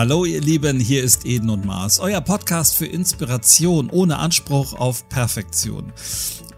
Hallo ihr Lieben, hier ist Eden und Mars, euer Podcast für Inspiration ohne Anspruch auf Perfektion.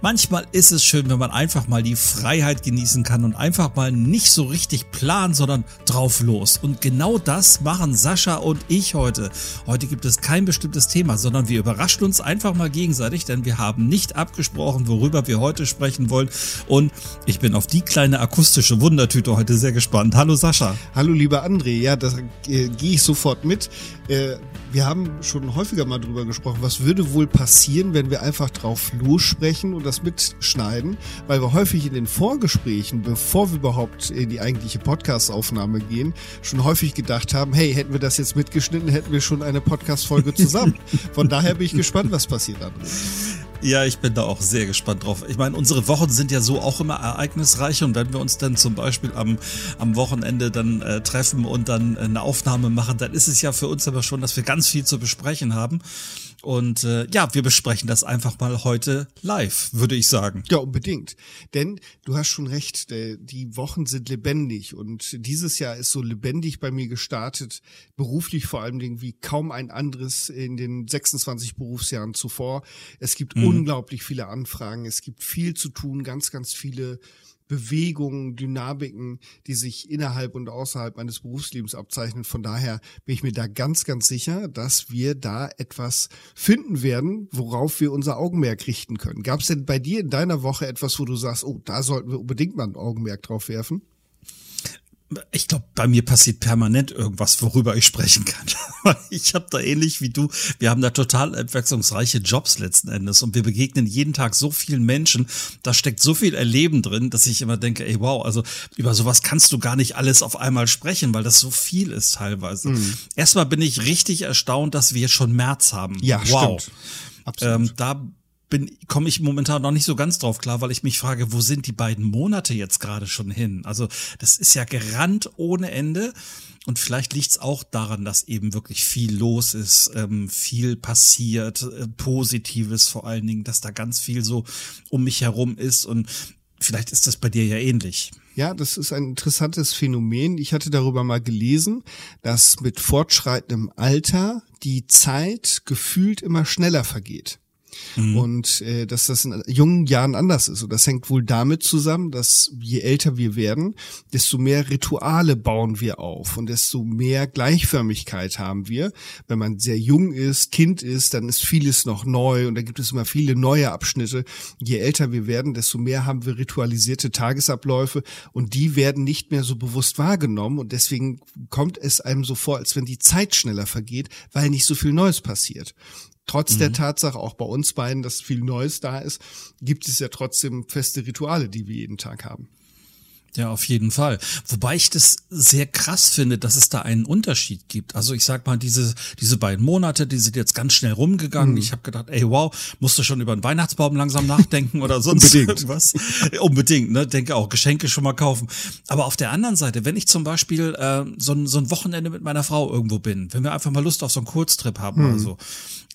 Manchmal ist es schön, wenn man einfach mal die Freiheit genießen kann und einfach mal nicht so richtig planen, sondern drauf los. Und genau das machen Sascha und ich heute. Heute gibt es kein bestimmtes Thema, sondern wir überraschen uns einfach mal gegenseitig, denn wir haben nicht abgesprochen, worüber wir heute sprechen wollen. Und ich bin auf die kleine akustische Wundertüte heute sehr gespannt. Hallo Sascha. Hallo lieber André, ja, da äh, gehe ich sofort mit. Äh, wir haben schon häufiger mal drüber gesprochen, was würde wohl passieren, wenn wir einfach drauf lossprechen und das mitschneiden, weil wir häufig in den Vorgesprächen, bevor wir überhaupt in die eigentliche Podcast-Aufnahme gehen, schon häufig gedacht haben, hey, hätten wir das jetzt mitgeschnitten, hätten wir schon eine Podcast-Folge zusammen. Von daher bin ich gespannt, was passiert, André. Ja, ich bin da auch sehr gespannt drauf. Ich meine, unsere Wochen sind ja so auch immer ereignisreich und wenn wir uns dann zum Beispiel am, am Wochenende dann äh, treffen und dann eine Aufnahme machen, dann ist es ja für uns aber schon, dass wir ganz viel zu besprechen haben. Und äh, ja, wir besprechen das einfach mal heute live, würde ich sagen. Ja, unbedingt. Denn du hast schon recht, die Wochen sind lebendig und dieses Jahr ist so lebendig bei mir gestartet, beruflich vor allem wie kaum ein anderes in den 26 Berufsjahren zuvor. Es gibt mhm. unglaublich viele Anfragen, es gibt viel zu tun, ganz, ganz viele Bewegungen, Dynamiken, die sich innerhalb und außerhalb meines Berufslebens abzeichnen. Von daher bin ich mir da ganz, ganz sicher, dass wir da etwas finden werden, worauf wir unser Augenmerk richten können. Gab es denn bei dir in deiner Woche etwas, wo du sagst, oh, da sollten wir unbedingt mal ein Augenmerk drauf werfen? Ich glaube, bei mir passiert permanent irgendwas, worüber ich sprechen kann. ich habe da ähnlich wie du, wir haben da total abwechslungsreiche Jobs letzten Endes und wir begegnen jeden Tag so vielen Menschen, da steckt so viel Erleben drin, dass ich immer denke, ey wow, also über sowas kannst du gar nicht alles auf einmal sprechen, weil das so viel ist teilweise. Mhm. Erstmal bin ich richtig erstaunt, dass wir schon März haben. Ja, wow. stimmt. Absolut. Ähm, da bin komme ich momentan noch nicht so ganz drauf klar, weil ich mich frage, wo sind die beiden Monate jetzt gerade schon hin? Also das ist ja gerannt ohne Ende. Und vielleicht liegt es auch daran, dass eben wirklich viel los ist, ähm, viel passiert, äh, Positives vor allen Dingen, dass da ganz viel so um mich herum ist. Und vielleicht ist das bei dir ja ähnlich. Ja, das ist ein interessantes Phänomen. Ich hatte darüber mal gelesen, dass mit fortschreitendem Alter die Zeit gefühlt immer schneller vergeht. Mhm. Und äh, dass das in jungen Jahren anders ist. Und das hängt wohl damit zusammen, dass je älter wir werden, desto mehr Rituale bauen wir auf und desto mehr Gleichförmigkeit haben wir. Wenn man sehr jung ist, Kind ist, dann ist vieles noch neu und da gibt es immer viele neue Abschnitte. Je älter wir werden, desto mehr haben wir ritualisierte Tagesabläufe und die werden nicht mehr so bewusst wahrgenommen und deswegen kommt es einem so vor, als wenn die Zeit schneller vergeht, weil nicht so viel Neues passiert trotz mhm. der Tatsache, auch bei uns beiden, dass viel Neues da ist, gibt es ja trotzdem feste Rituale, die wir jeden Tag haben. Ja, auf jeden Fall. Wobei ich das sehr krass finde, dass es da einen Unterschied gibt. Also ich sag mal, diese, diese beiden Monate, die sind jetzt ganz schnell rumgegangen. Mhm. Ich habe gedacht, ey, wow, musst du schon über den Weihnachtsbaum langsam nachdenken oder sonst Unbedingt. irgendwas. Unbedingt, ne? Denke auch, Geschenke schon mal kaufen. Aber auf der anderen Seite, wenn ich zum Beispiel äh, so, ein, so ein Wochenende mit meiner Frau irgendwo bin, wenn wir einfach mal Lust auf so einen Kurztrip haben mhm. oder so,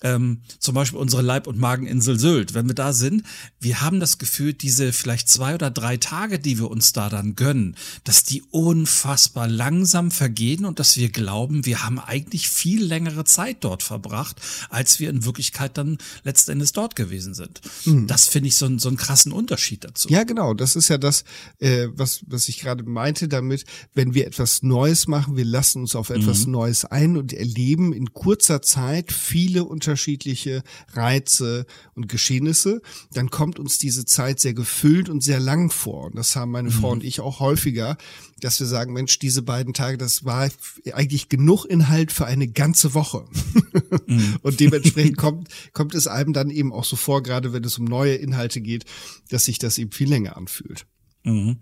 ähm, zum Beispiel unsere Leib- und Mageninsel Sylt, wenn wir da sind, wir haben das Gefühl, diese vielleicht zwei oder drei Tage, die wir uns da dann gönnen, dass die unfassbar langsam vergehen und dass wir glauben, wir haben eigentlich viel längere Zeit dort verbracht, als wir in Wirklichkeit dann letztendlich dort gewesen sind. Mhm. Das finde ich so, so einen krassen Unterschied dazu. Ja, genau. Das ist ja das, äh, was, was ich gerade meinte damit, wenn wir etwas Neues machen, wir lassen uns auf etwas mhm. Neues ein und erleben in kurzer Zeit viele Unterschiede unterschiedliche Reize und Geschehnisse, dann kommt uns diese Zeit sehr gefüllt und sehr lang vor. Und das haben meine mhm. Frau und ich auch häufiger, dass wir sagen, Mensch, diese beiden Tage, das war eigentlich genug Inhalt für eine ganze Woche. Mhm. und dementsprechend kommt, kommt es einem dann eben auch so vor, gerade wenn es um neue Inhalte geht, dass sich das eben viel länger anfühlt. Mhm.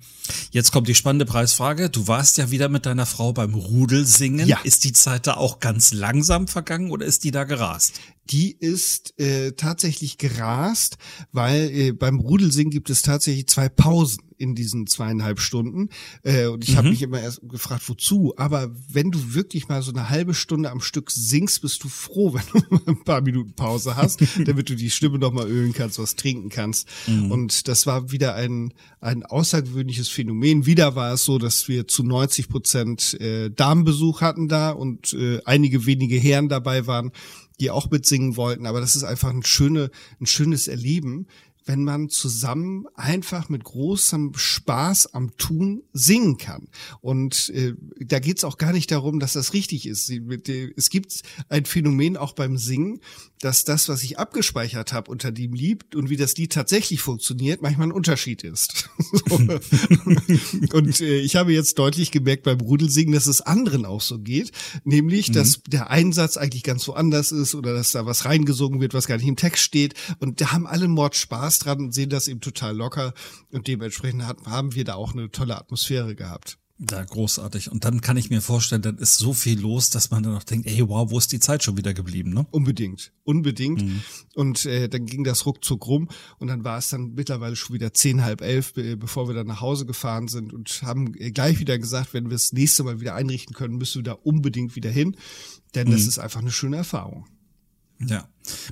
Jetzt kommt die spannende Preisfrage. Du warst ja wieder mit deiner Frau beim Rudelsingen. Ja. Ist die Zeit da auch ganz langsam vergangen oder ist die da gerast? Die ist äh, tatsächlich gerast, weil äh, beim Rudelsingen gibt es tatsächlich zwei Pausen in diesen zweieinhalb Stunden. Äh, und ich mhm. habe mich immer erst gefragt, wozu. Aber wenn du wirklich mal so eine halbe Stunde am Stück singst, bist du froh, wenn du ein paar Minuten Pause hast, damit du die Stimme noch mal ölen kannst, was trinken kannst. Mhm. Und das war wieder ein, ein außergewöhnliches Phänomen. Wieder war es so, dass wir zu 90 Prozent äh, Damenbesuch hatten da und äh, einige wenige Herren dabei waren die auch mitsingen wollten, aber das ist einfach ein schöne, ein schönes Erleben, wenn man zusammen einfach mit großem Spaß am Tun singen kann. Und äh, da geht's auch gar nicht darum, dass das richtig ist. Es gibt ein Phänomen auch beim Singen, dass das, was ich abgespeichert habe unter dem Lied und wie das Lied tatsächlich funktioniert, manchmal ein Unterschied ist. und äh, ich habe jetzt deutlich gemerkt beim Rudelsingen, dass es anderen auch so geht, nämlich, mhm. dass der Einsatz eigentlich ganz woanders ist oder dass da was reingesungen wird, was gar nicht im Text steht. Und da haben alle Mord Spaß dran und sehen das eben total locker und dementsprechend haben wir da auch eine tolle Atmosphäre gehabt. Ja, großartig. Und dann kann ich mir vorstellen, dann ist so viel los, dass man dann noch denkt, ey, wow, wo ist die Zeit schon wieder geblieben, ne? Unbedingt, unbedingt. Mhm. Und äh, dann ging das ruckzuck rum und dann war es dann mittlerweile schon wieder zehn, halb elf, bevor wir dann nach Hause gefahren sind und haben äh, gleich wieder gesagt, wenn wir das nächste Mal wieder einrichten können, müssen wir da unbedingt wieder hin, denn mhm. das ist einfach eine schöne Erfahrung. Ja.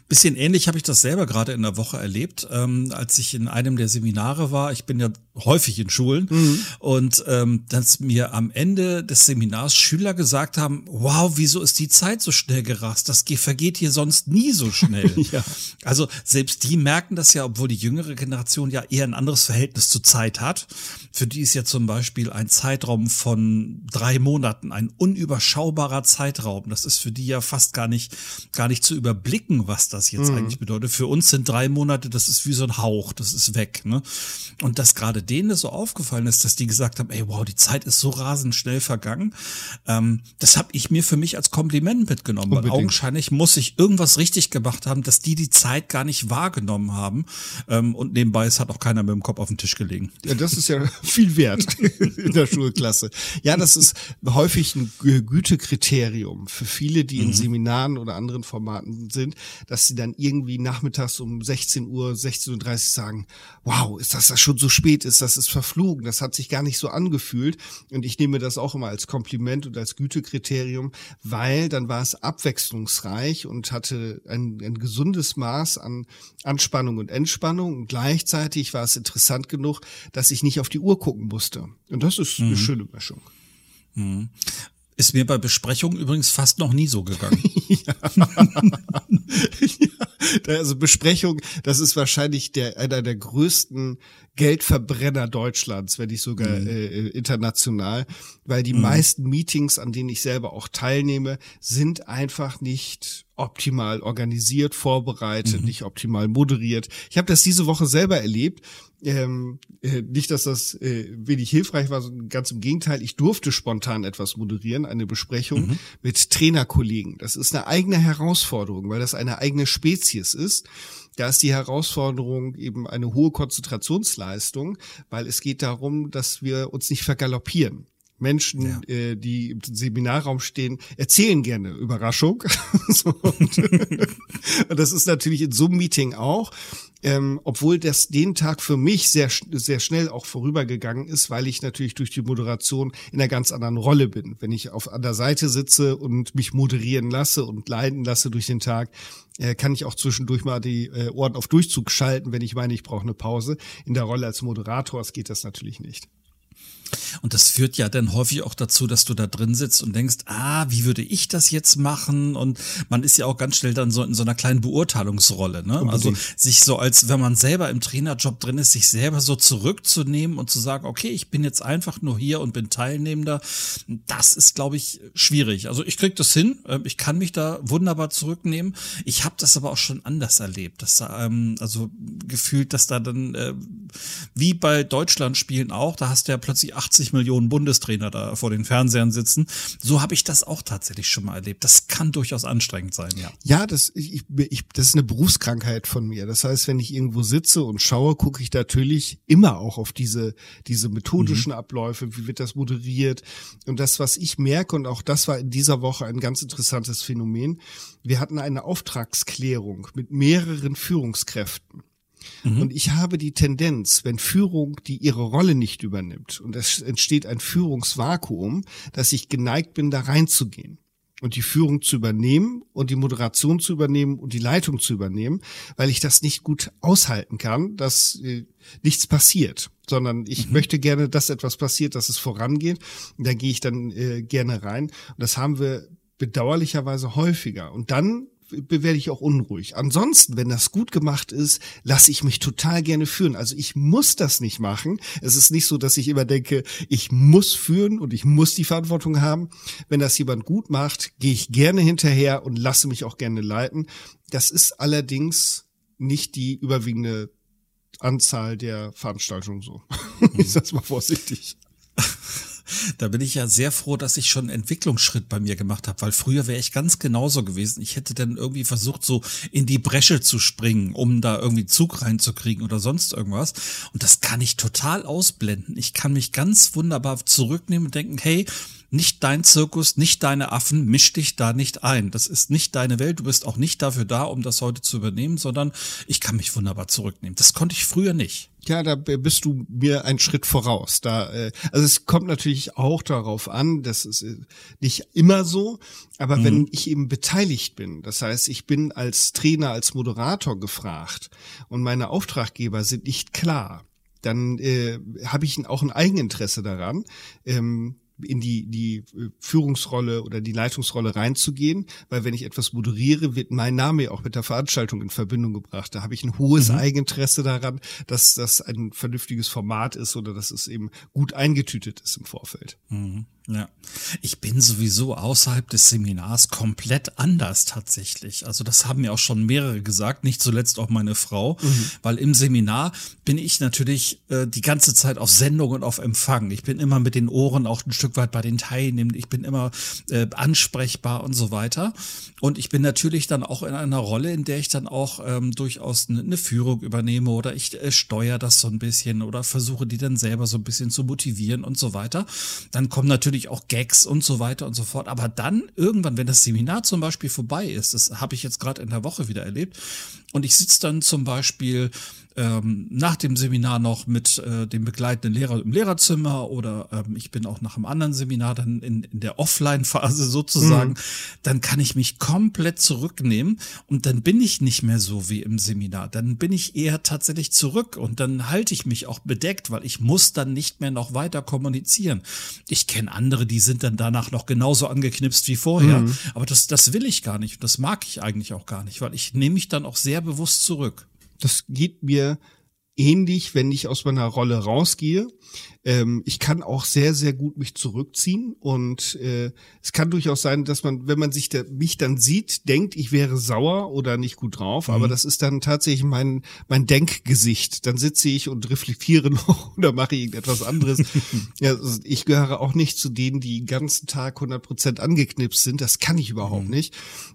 Bisschen ähnlich habe ich das selber gerade in der Woche erlebt, ähm, als ich in einem der Seminare war. Ich bin ja häufig in Schulen mhm. und ähm, dass mir am Ende des Seminars Schüler gesagt haben: Wow, wieso ist die Zeit so schnell gerast? Das vergeht hier sonst nie so schnell. ja. Also selbst die merken das ja, obwohl die jüngere Generation ja eher ein anderes Verhältnis zur Zeit hat. Für die ist ja zum Beispiel ein Zeitraum von drei Monaten ein unüberschaubarer Zeitraum. Das ist für die ja fast gar nicht gar nicht zu überblicken was das jetzt mhm. eigentlich bedeutet. Für uns sind drei Monate, das ist wie so ein Hauch, das ist weg. Ne? Und dass gerade denen das so aufgefallen ist, dass die gesagt haben, ey, wow, die Zeit ist so rasend schnell vergangen. Ähm, das habe ich mir für mich als Kompliment mitgenommen. Unbedingt. Weil augenscheinlich muss ich irgendwas richtig gemacht haben, dass die die Zeit gar nicht wahrgenommen haben. Ähm, und nebenbei, es hat auch keiner mit dem Kopf auf den Tisch gelegen. Ja, das ist ja viel wert in der Schulklasse. Ja, das ist häufig ein Gütekriterium für viele, die in mhm. Seminaren oder anderen Formaten sind, dass sie dann irgendwie nachmittags um 16 Uhr, 16.30 Uhr sagen, wow, ist das, das schon so spät ist, das ist verflogen, das hat sich gar nicht so angefühlt. Und ich nehme das auch immer als Kompliment und als Gütekriterium, weil dann war es abwechslungsreich und hatte ein, ein gesundes Maß an Anspannung und Entspannung. Und gleichzeitig war es interessant genug, dass ich nicht auf die Uhr gucken musste. Und das ist mhm. eine schöne Mischung. Mhm. Ist mir bei Besprechungen übrigens fast noch nie so gegangen. ja. ja. Also Besprechung, das ist wahrscheinlich der, einer der größten Geldverbrenner Deutschlands, wenn nicht sogar mhm. äh, äh international, weil die mhm. meisten Meetings, an denen ich selber auch teilnehme, sind einfach nicht optimal organisiert, vorbereitet, mhm. nicht optimal moderiert. Ich habe das diese Woche selber erlebt. Ähm, äh, nicht, dass das äh, wenig hilfreich war, sondern ganz im Gegenteil. Ich durfte spontan etwas moderieren, eine Besprechung mhm. mit Trainerkollegen. Das ist eine eigene Herausforderung, weil das eine eigene Spezies ist. Da ist die Herausforderung eben eine hohe Konzentrationsleistung, weil es geht darum, dass wir uns nicht vergaloppieren. Menschen, ja. äh, die im Seminarraum stehen, erzählen gerne Überraschung. so, und, und das ist natürlich in so einem Meeting auch. Ähm, obwohl das den Tag für mich sehr, sehr schnell auch vorübergegangen ist, weil ich natürlich durch die Moderation in einer ganz anderen Rolle bin. Wenn ich auf an der Seite sitze und mich moderieren lasse und leiden lasse durch den Tag, äh, kann ich auch zwischendurch mal die äh, Ohren auf Durchzug schalten, wenn ich meine, ich brauche eine Pause. In der Rolle als Moderator geht das natürlich nicht. Und das führt ja dann häufig auch dazu, dass du da drin sitzt und denkst, ah, wie würde ich das jetzt machen? Und man ist ja auch ganz schnell dann so in so einer kleinen Beurteilungsrolle, ne? Also sich so als, wenn man selber im Trainerjob drin ist, sich selber so zurückzunehmen und zu sagen, okay, ich bin jetzt einfach nur hier und bin Teilnehmender, das ist, glaube ich, schwierig. Also ich krieg das hin, ähm, ich kann mich da wunderbar zurücknehmen. Ich habe das aber auch schon anders erlebt, dass da, ähm, also gefühlt, dass da dann, äh, wie bei Deutschland spielen auch, da hast du ja plötzlich 80 Millionen Bundestrainer da vor den Fernsehern sitzen. So habe ich das auch tatsächlich schon mal erlebt. Das kann durchaus anstrengend sein, ja. Ja, das, ich, ich, das ist eine Berufskrankheit von mir. Das heißt, wenn ich irgendwo sitze und schaue, gucke ich natürlich immer auch auf diese, diese methodischen mhm. Abläufe, wie wird das moderiert. Und das, was ich merke, und auch das war in dieser Woche ein ganz interessantes Phänomen, wir hatten eine Auftragsklärung mit mehreren Führungskräften. Mhm. Und ich habe die Tendenz, wenn Führung die ihre Rolle nicht übernimmt und es entsteht ein Führungsvakuum, dass ich geneigt bin, da reinzugehen und die Führung zu übernehmen und die Moderation zu übernehmen und die Leitung zu übernehmen, weil ich das nicht gut aushalten kann, dass äh, nichts passiert, sondern ich mhm. möchte gerne, dass etwas passiert, dass es vorangeht. Und da gehe ich dann äh, gerne rein. Und das haben wir bedauerlicherweise häufiger. Und dann werde ich auch unruhig. Ansonsten, wenn das gut gemacht ist, lasse ich mich total gerne führen. Also ich muss das nicht machen. Es ist nicht so, dass ich immer denke, ich muss führen und ich muss die Verantwortung haben. Wenn das jemand gut macht, gehe ich gerne hinterher und lasse mich auch gerne leiten. Das ist allerdings nicht die überwiegende Anzahl der Veranstaltungen so. ich sag's mal vorsichtig. Da bin ich ja sehr froh, dass ich schon einen Entwicklungsschritt bei mir gemacht habe, weil früher wäre ich ganz genauso gewesen. Ich hätte dann irgendwie versucht, so in die Bresche zu springen, um da irgendwie Zug reinzukriegen oder sonst irgendwas. Und das kann ich total ausblenden. Ich kann mich ganz wunderbar zurücknehmen und denken, hey, nicht dein Zirkus, nicht deine Affen, misch dich da nicht ein. Das ist nicht deine Welt. Du bist auch nicht dafür da, um das heute zu übernehmen, sondern ich kann mich wunderbar zurücknehmen. Das konnte ich früher nicht. Ja, da bist du mir einen Schritt voraus. Da, äh, also es kommt natürlich auch darauf an, das ist äh, nicht immer so, aber mhm. wenn ich eben beteiligt bin, das heißt, ich bin als Trainer, als Moderator gefragt und meine Auftraggeber sind nicht klar, dann äh, habe ich auch ein Eigeninteresse daran, ähm, in die, die äh, Führungsrolle oder die Leitungsrolle reinzugehen, weil wenn ich etwas moderiere, wird mein Name auch mit der Veranstaltung in Verbindung gebracht. Da habe ich ein hohes mhm. Eigeninteresse daran, dass das ein vernünftiges Format ist oder dass es eben gut eingetütet ist im Vorfeld. Mhm. Ja, ich bin sowieso außerhalb des Seminars komplett anders tatsächlich. Also das haben mir auch schon mehrere gesagt, nicht zuletzt auch meine Frau, mhm. weil im Seminar bin ich natürlich äh, die ganze Zeit auf Sendung und auf Empfang. Ich bin immer mit den Ohren auch ein Stück weit bei den Teilnehmenden. Ich bin immer äh, ansprechbar und so weiter. Und ich bin natürlich dann auch in einer Rolle, in der ich dann auch ähm, durchaus eine, eine Führung übernehme oder ich äh, steuere das so ein bisschen oder versuche die dann selber so ein bisschen zu motivieren und so weiter. Dann kommen natürlich natürlich auch Gags und so weiter und so fort. Aber dann irgendwann, wenn das Seminar zum Beispiel vorbei ist, das habe ich jetzt gerade in der Woche wieder erlebt, und ich sitze dann zum Beispiel ähm, nach dem Seminar noch mit äh, dem begleitenden Lehrer im Lehrerzimmer oder ähm, ich bin auch nach einem anderen Seminar dann in, in der Offline-Phase sozusagen, mhm. dann kann ich mich komplett zurücknehmen und dann bin ich nicht mehr so wie im Seminar. Dann bin ich eher tatsächlich zurück und dann halte ich mich auch bedeckt, weil ich muss dann nicht mehr noch weiter kommunizieren. Ich kenne andere, die sind dann danach noch genauso angeknipst wie vorher, mhm. aber das, das will ich gar nicht und das mag ich eigentlich auch gar nicht, weil ich nehme mich dann auch sehr bewusst zurück. Das geht mir ähnlich, wenn ich aus meiner Rolle rausgehe. Ähm, ich kann auch sehr, sehr gut mich zurückziehen und äh, es kann durchaus sein, dass man, wenn man sich da, mich dann sieht, denkt, ich wäre sauer oder nicht gut drauf, mhm. aber das ist dann tatsächlich mein, mein Denkgesicht. Dann sitze ich und reflektiere noch oder mache irgendetwas anderes. ja, also ich gehöre auch nicht zu denen, die den ganzen Tag 100 Prozent angeknipst sind. Das kann ich überhaupt mhm. nicht,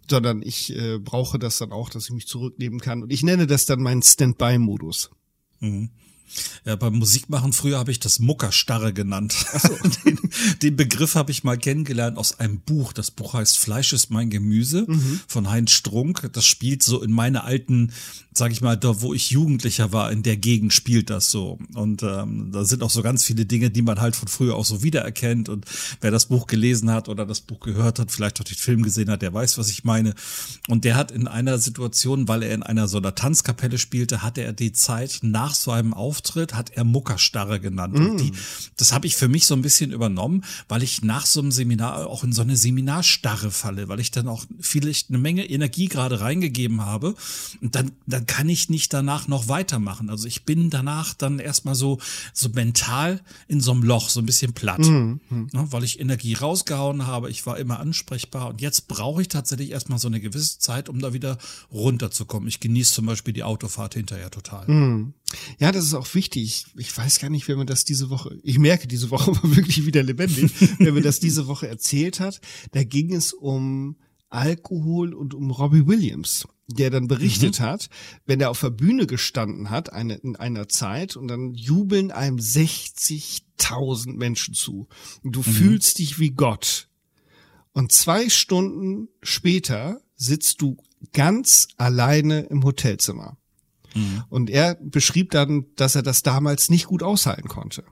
sondern ich äh, brauche das dann auch, dass ich mich zurücknehmen kann und ich nenne das dann meinen Standby-Modus. Mhm. Ja, beim Musikmachen früher habe ich das Muckerstarre genannt. So. den, den, Begriff habe ich mal kennengelernt aus einem Buch. Das Buch heißt Fleisch ist mein Gemüse mhm. von Heinz Strunk. Das spielt so in meine alten, sag ich mal, da wo ich Jugendlicher war, in der Gegend spielt das so. Und ähm, da sind auch so ganz viele Dinge, die man halt von früher auch so wiedererkennt. Und wer das Buch gelesen hat oder das Buch gehört hat, vielleicht auch den Film gesehen hat, der weiß, was ich meine. Und der hat in einer Situation, weil er in einer so einer Tanzkapelle spielte, hatte er die Zeit nach so einem Auf Auftritt hat er Muckerstarre genannt. Mm. Und die, das habe ich für mich so ein bisschen übernommen, weil ich nach so einem Seminar auch in so eine Seminarstarre falle, weil ich dann auch vielleicht eine Menge Energie gerade reingegeben habe. Und dann, dann kann ich nicht danach noch weitermachen. Also ich bin danach dann erstmal so, so mental in so einem Loch, so ein bisschen platt, mm. ja, weil ich Energie rausgehauen habe. Ich war immer ansprechbar und jetzt brauche ich tatsächlich erstmal so eine gewisse Zeit, um da wieder runterzukommen. Ich genieße zum Beispiel die Autofahrt hinterher total. Mm. Ja, das ist auch wichtig. Ich weiß gar nicht, wer mir das diese Woche, ich merke, diese Woche war wirklich wieder lebendig, wer mir das diese Woche erzählt hat. Da ging es um Alkohol und um Robbie Williams, der dann berichtet mhm. hat, wenn er auf der Bühne gestanden hat, eine, in einer Zeit, und dann jubeln einem 60.000 Menschen zu. Und du mhm. fühlst dich wie Gott. Und zwei Stunden später sitzt du ganz alleine im Hotelzimmer. Mhm. Und er beschrieb dann, dass er das damals nicht gut aushalten konnte.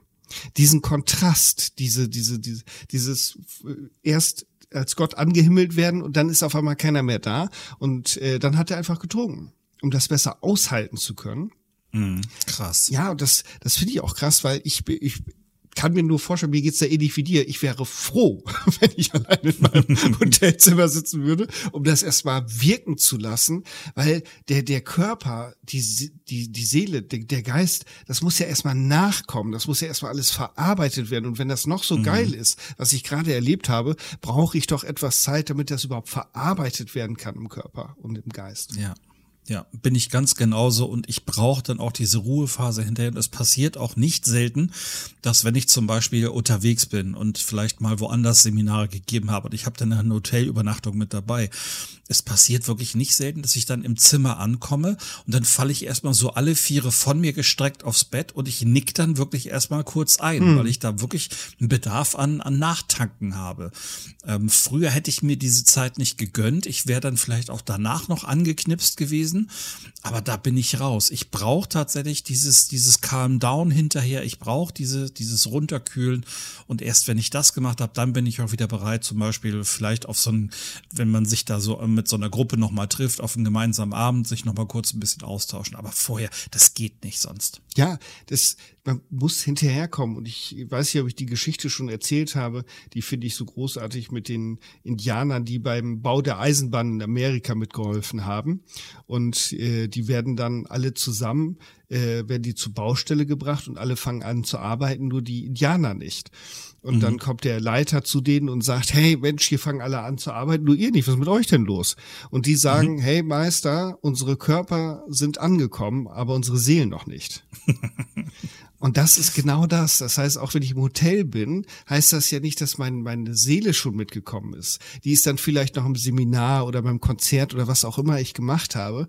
Diesen Kontrast, diese, diese, diese dieses äh, erst als Gott angehimmelt werden und dann ist auf einmal keiner mehr da und äh, dann hat er einfach getrunken, um das besser aushalten zu können. Mhm, krass. Ja, und das, das finde ich auch krass, weil ich, ich, kann mir nur vorstellen, mir geht's da ähnlich wie dir. Ich wäre froh, wenn ich allein in meinem Hotelzimmer sitzen würde, um das erstmal wirken zu lassen, weil der, der Körper, die, die, die Seele, der, der Geist, das muss ja erstmal nachkommen. Das muss ja erstmal alles verarbeitet werden. Und wenn das noch so mhm. geil ist, was ich gerade erlebt habe, brauche ich doch etwas Zeit, damit das überhaupt verarbeitet werden kann im Körper und im Geist. Ja. Ja, bin ich ganz genauso und ich brauche dann auch diese Ruhephase hinterher. Und es passiert auch nicht selten, dass wenn ich zum Beispiel unterwegs bin und vielleicht mal woanders Seminare gegeben habe und ich habe dann eine Hotelübernachtung mit dabei, es passiert wirklich nicht selten, dass ich dann im Zimmer ankomme und dann falle ich erstmal so alle Viere von mir gestreckt aufs Bett und ich nick dann wirklich erstmal kurz ein, hm. weil ich da wirklich einen Bedarf an, an Nachtanken habe. Ähm, früher hätte ich mir diese Zeit nicht gegönnt. Ich wäre dann vielleicht auch danach noch angeknipst gewesen, aber da bin ich raus. Ich brauche tatsächlich dieses, dieses Calm Down hinterher. Ich brauche diese, dieses Runterkühlen und erst wenn ich das gemacht habe, dann bin ich auch wieder bereit, zum Beispiel vielleicht auf so ein, wenn man sich da so mit so einer Gruppe nochmal trifft, auf einen gemeinsamen Abend, sich nochmal kurz ein bisschen austauschen. Aber vorher, das geht nicht sonst. Ja, das, man muss hinterherkommen. Und ich weiß nicht, ob ich die Geschichte schon erzählt habe. Die finde ich so großartig mit den Indianern, die beim Bau der Eisenbahn in Amerika mitgeholfen haben. Und äh, die werden dann alle zusammen, äh, werden die zur Baustelle gebracht und alle fangen an zu arbeiten, nur die Indianer nicht. Und mhm. dann kommt der Leiter zu denen und sagt, hey Mensch, hier fangen alle an zu arbeiten, nur ihr nicht, was ist mit euch denn los? Und die sagen, mhm. hey Meister, unsere Körper sind angekommen, aber unsere Seelen noch nicht. Und das ist genau das. Das heißt, auch wenn ich im Hotel bin, heißt das ja nicht, dass mein, meine Seele schon mitgekommen ist. Die ist dann vielleicht noch im Seminar oder beim Konzert oder was auch immer ich gemacht habe.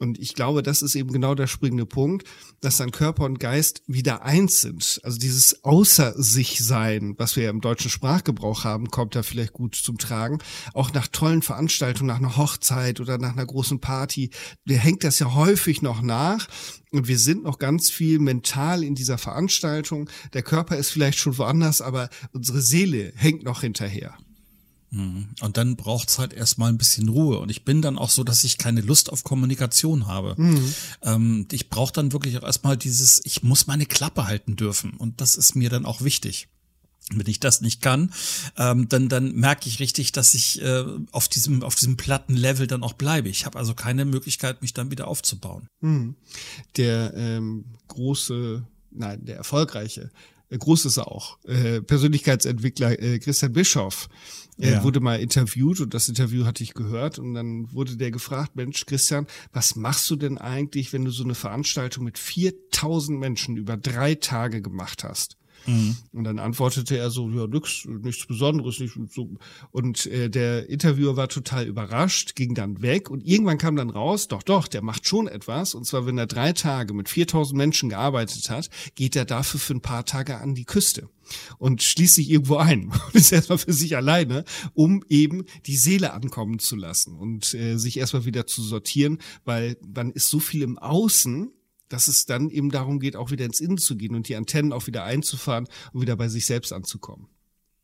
Und ich glaube, das ist eben genau der springende Punkt, dass dann Körper und Geist wieder eins sind. Also dieses Außer sich sein, was wir im deutschen Sprachgebrauch haben, kommt da vielleicht gut zum Tragen. Auch nach tollen Veranstaltungen, nach einer Hochzeit oder nach einer großen Party, der hängt das ja häufig noch nach. Und wir sind noch ganz viel mental in dieser Veranstaltung. Der Körper ist vielleicht schon woanders, aber unsere Seele hängt noch hinterher. Mhm. Und dann braucht's halt erstmal ein bisschen Ruhe. Und ich bin dann auch so, dass ich keine Lust auf Kommunikation habe. Mhm. Ähm, ich brauche dann wirklich auch erstmal dieses, ich muss meine Klappe halten dürfen. Und das ist mir dann auch wichtig. Wenn ich das nicht kann, ähm, dann, dann merke ich richtig, dass ich äh, auf diesem, auf diesem platten Level dann auch bleibe. Ich habe also keine Möglichkeit, mich dann wieder aufzubauen. Mhm. Der ähm, große, nein, der erfolgreiche, äh, groß ist er auch, äh, Persönlichkeitsentwickler äh, Christian Bischoff, er ja. wurde mal interviewt und das Interview hatte ich gehört und dann wurde der gefragt, Mensch, Christian, was machst du denn eigentlich, wenn du so eine Veranstaltung mit 4000 Menschen über drei Tage gemacht hast? Mhm. Und dann antwortete er so, ja, nix, nichts Besonderes, nicht so. Und äh, der Interviewer war total überrascht, ging dann weg und irgendwann kam dann raus, doch, doch, der macht schon etwas. Und zwar, wenn er drei Tage mit 4000 Menschen gearbeitet hat, geht er dafür für ein paar Tage an die Küste und schließt sich irgendwo ein und ist erstmal für sich alleine, um eben die Seele ankommen zu lassen und äh, sich erstmal wieder zu sortieren, weil man ist so viel im Außen, dass es dann eben darum geht, auch wieder ins Innen zu gehen und die Antennen auch wieder einzufahren und wieder bei sich selbst anzukommen.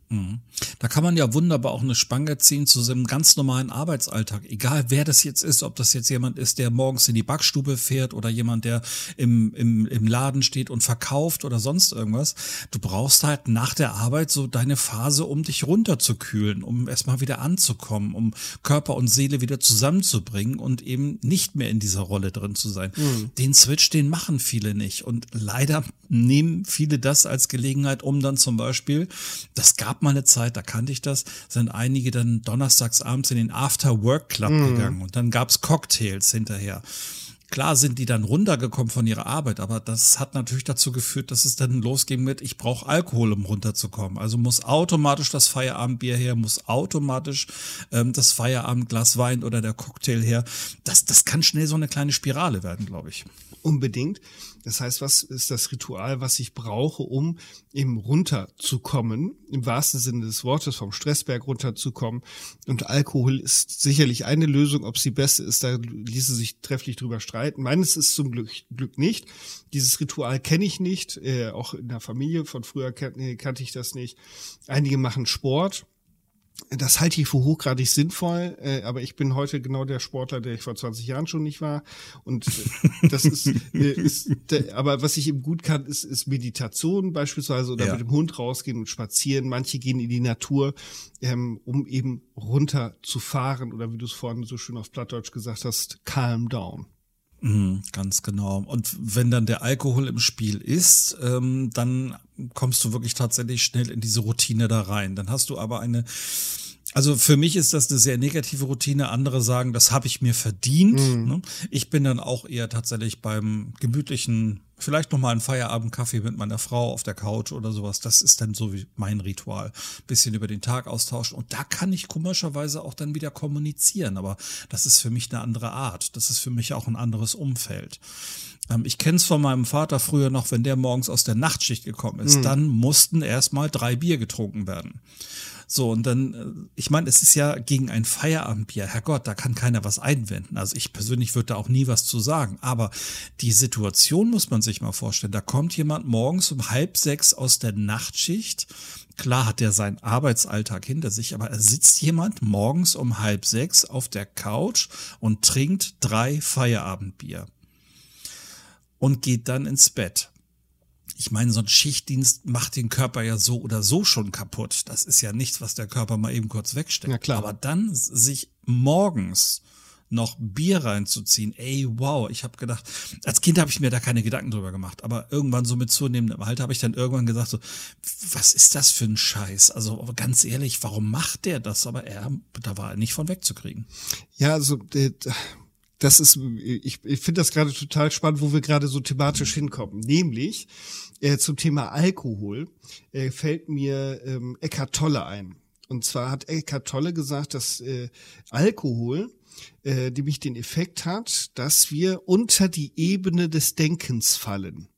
Mhm. Da kann man ja wunderbar auch eine Spange ziehen zu seinem ganz normalen Arbeitsalltag. Egal wer das jetzt ist, ob das jetzt jemand ist, der morgens in die Backstube fährt oder jemand, der im, im, im Laden steht und verkauft oder sonst irgendwas. Du brauchst halt nach der Arbeit so deine Phase, um dich runterzukühlen, um erstmal wieder anzukommen, um Körper und Seele wieder zusammenzubringen und eben nicht mehr in dieser Rolle drin zu sein. Mhm. Den Switch, den machen viele nicht. Und leider nehmen viele das als Gelegenheit, um dann zum Beispiel, das gab mal eine Zeit, da kannte ich das, sind einige dann donnerstags abends in den After Work Club mm. gegangen und dann gab's Cocktails hinterher. Klar sind die dann runtergekommen von ihrer Arbeit, aber das hat natürlich dazu geführt, dass es dann losging mit, ich brauche Alkohol, um runterzukommen. Also muss automatisch das Feierabendbier her, muss automatisch ähm, das Feierabendglas Wein oder der Cocktail her. Das, das kann schnell so eine kleine Spirale werden, glaube ich. Unbedingt. Das heißt, was ist das Ritual, was ich brauche, um eben runterzukommen, im wahrsten Sinne des Wortes, vom Stressberg runterzukommen. Und Alkohol ist sicherlich eine Lösung. Ob sie beste ist, da ließe sich trefflich drüber streiten. Meines ist zum Glück, Glück nicht. Dieses Ritual kenne ich nicht. Äh, auch in der Familie von früher kan äh, kannte ich das nicht. Einige machen Sport das halte ich für hochgradig sinnvoll, äh, aber ich bin heute genau der Sportler, der ich vor 20 Jahren schon nicht war. Und äh, das ist, äh, ist der, aber was ich eben gut kann, ist, ist Meditation beispielsweise oder ja. mit dem Hund rausgehen und spazieren. Manche gehen in die Natur, ähm, um eben runter zu fahren oder wie du es vorhin so schön auf Plattdeutsch gesagt hast, calm down. Mhm, ganz genau. Und wenn dann der Alkohol im Spiel ist, ähm, dann kommst du wirklich tatsächlich schnell in diese Routine da rein. Dann hast du aber eine also für mich ist das eine sehr negative Routine. Andere sagen, das habe ich mir verdient. Mhm. Ich bin dann auch eher tatsächlich beim gemütlichen, vielleicht nochmal einen Feierabendkaffee mit meiner Frau auf der Couch oder sowas. Das ist dann so wie mein Ritual. Bisschen über den Tag austauschen. Und da kann ich komischerweise auch dann wieder kommunizieren. Aber das ist für mich eine andere Art. Das ist für mich auch ein anderes Umfeld. Ähm, ich kenne es von meinem Vater früher noch, wenn der morgens aus der Nachtschicht gekommen ist, mhm. dann mussten erstmal drei Bier getrunken werden. So, und dann, äh, ich meine, es ist ja gegen ein Feierabendbier. Herrgott, da kann keiner was einwenden. Also ich persönlich würde da auch nie was zu sagen. Aber die Situation muss man sich mal vorstellen. Da kommt jemand morgens um halb sechs aus der Nachtschicht. Klar hat er seinen Arbeitsalltag hinter sich, aber er sitzt jemand morgens um halb sechs auf der Couch und trinkt drei Feierabendbier und geht dann ins Bett ich meine, so ein Schichtdienst macht den Körper ja so oder so schon kaputt. Das ist ja nichts, was der Körper mal eben kurz wegsteckt. Ja, klar. Aber dann sich morgens noch Bier reinzuziehen, ey, wow, ich habe gedacht, als Kind habe ich mir da keine Gedanken drüber gemacht, aber irgendwann so mit zunehmendem Alter habe ich dann irgendwann gesagt so, was ist das für ein Scheiß? Also ganz ehrlich, warum macht der das? Aber er, da war er nicht von wegzukriegen. Ja, also das ist, ich, ich finde das gerade total spannend, wo wir gerade so thematisch hinkommen. Nämlich äh, zum Thema Alkohol äh, fällt mir ähm, Eckhart Tolle ein. Und zwar hat Eckhart Tolle gesagt, dass äh, Alkohol äh, nämlich den Effekt hat, dass wir unter die Ebene des Denkens fallen.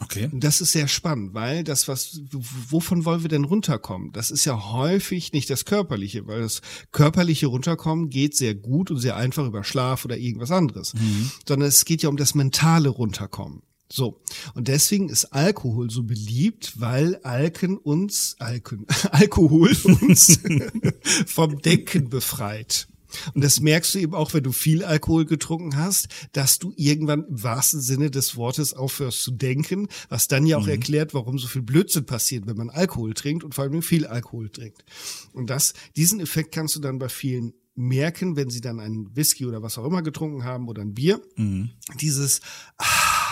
Okay. Und das ist sehr spannend, weil das, was, wovon wollen wir denn runterkommen? Das ist ja häufig nicht das Körperliche, weil das körperliche Runterkommen geht sehr gut und sehr einfach über Schlaf oder irgendwas anderes, mhm. sondern es geht ja um das mentale Runterkommen. So. Und deswegen ist Alkohol so beliebt, weil Alken uns, Alken, Alkohol uns vom Denken befreit. Und das merkst du eben auch, wenn du viel Alkohol getrunken hast, dass du irgendwann im wahrsten Sinne des Wortes aufhörst zu denken, was dann ja auch mhm. erklärt, warum so viel Blödsinn passiert, wenn man Alkohol trinkt und vor allem viel Alkohol trinkt. Und das, diesen Effekt kannst du dann bei vielen merken, wenn sie dann einen Whisky oder was auch immer getrunken haben oder ein Bier. Mhm. Dieses ah,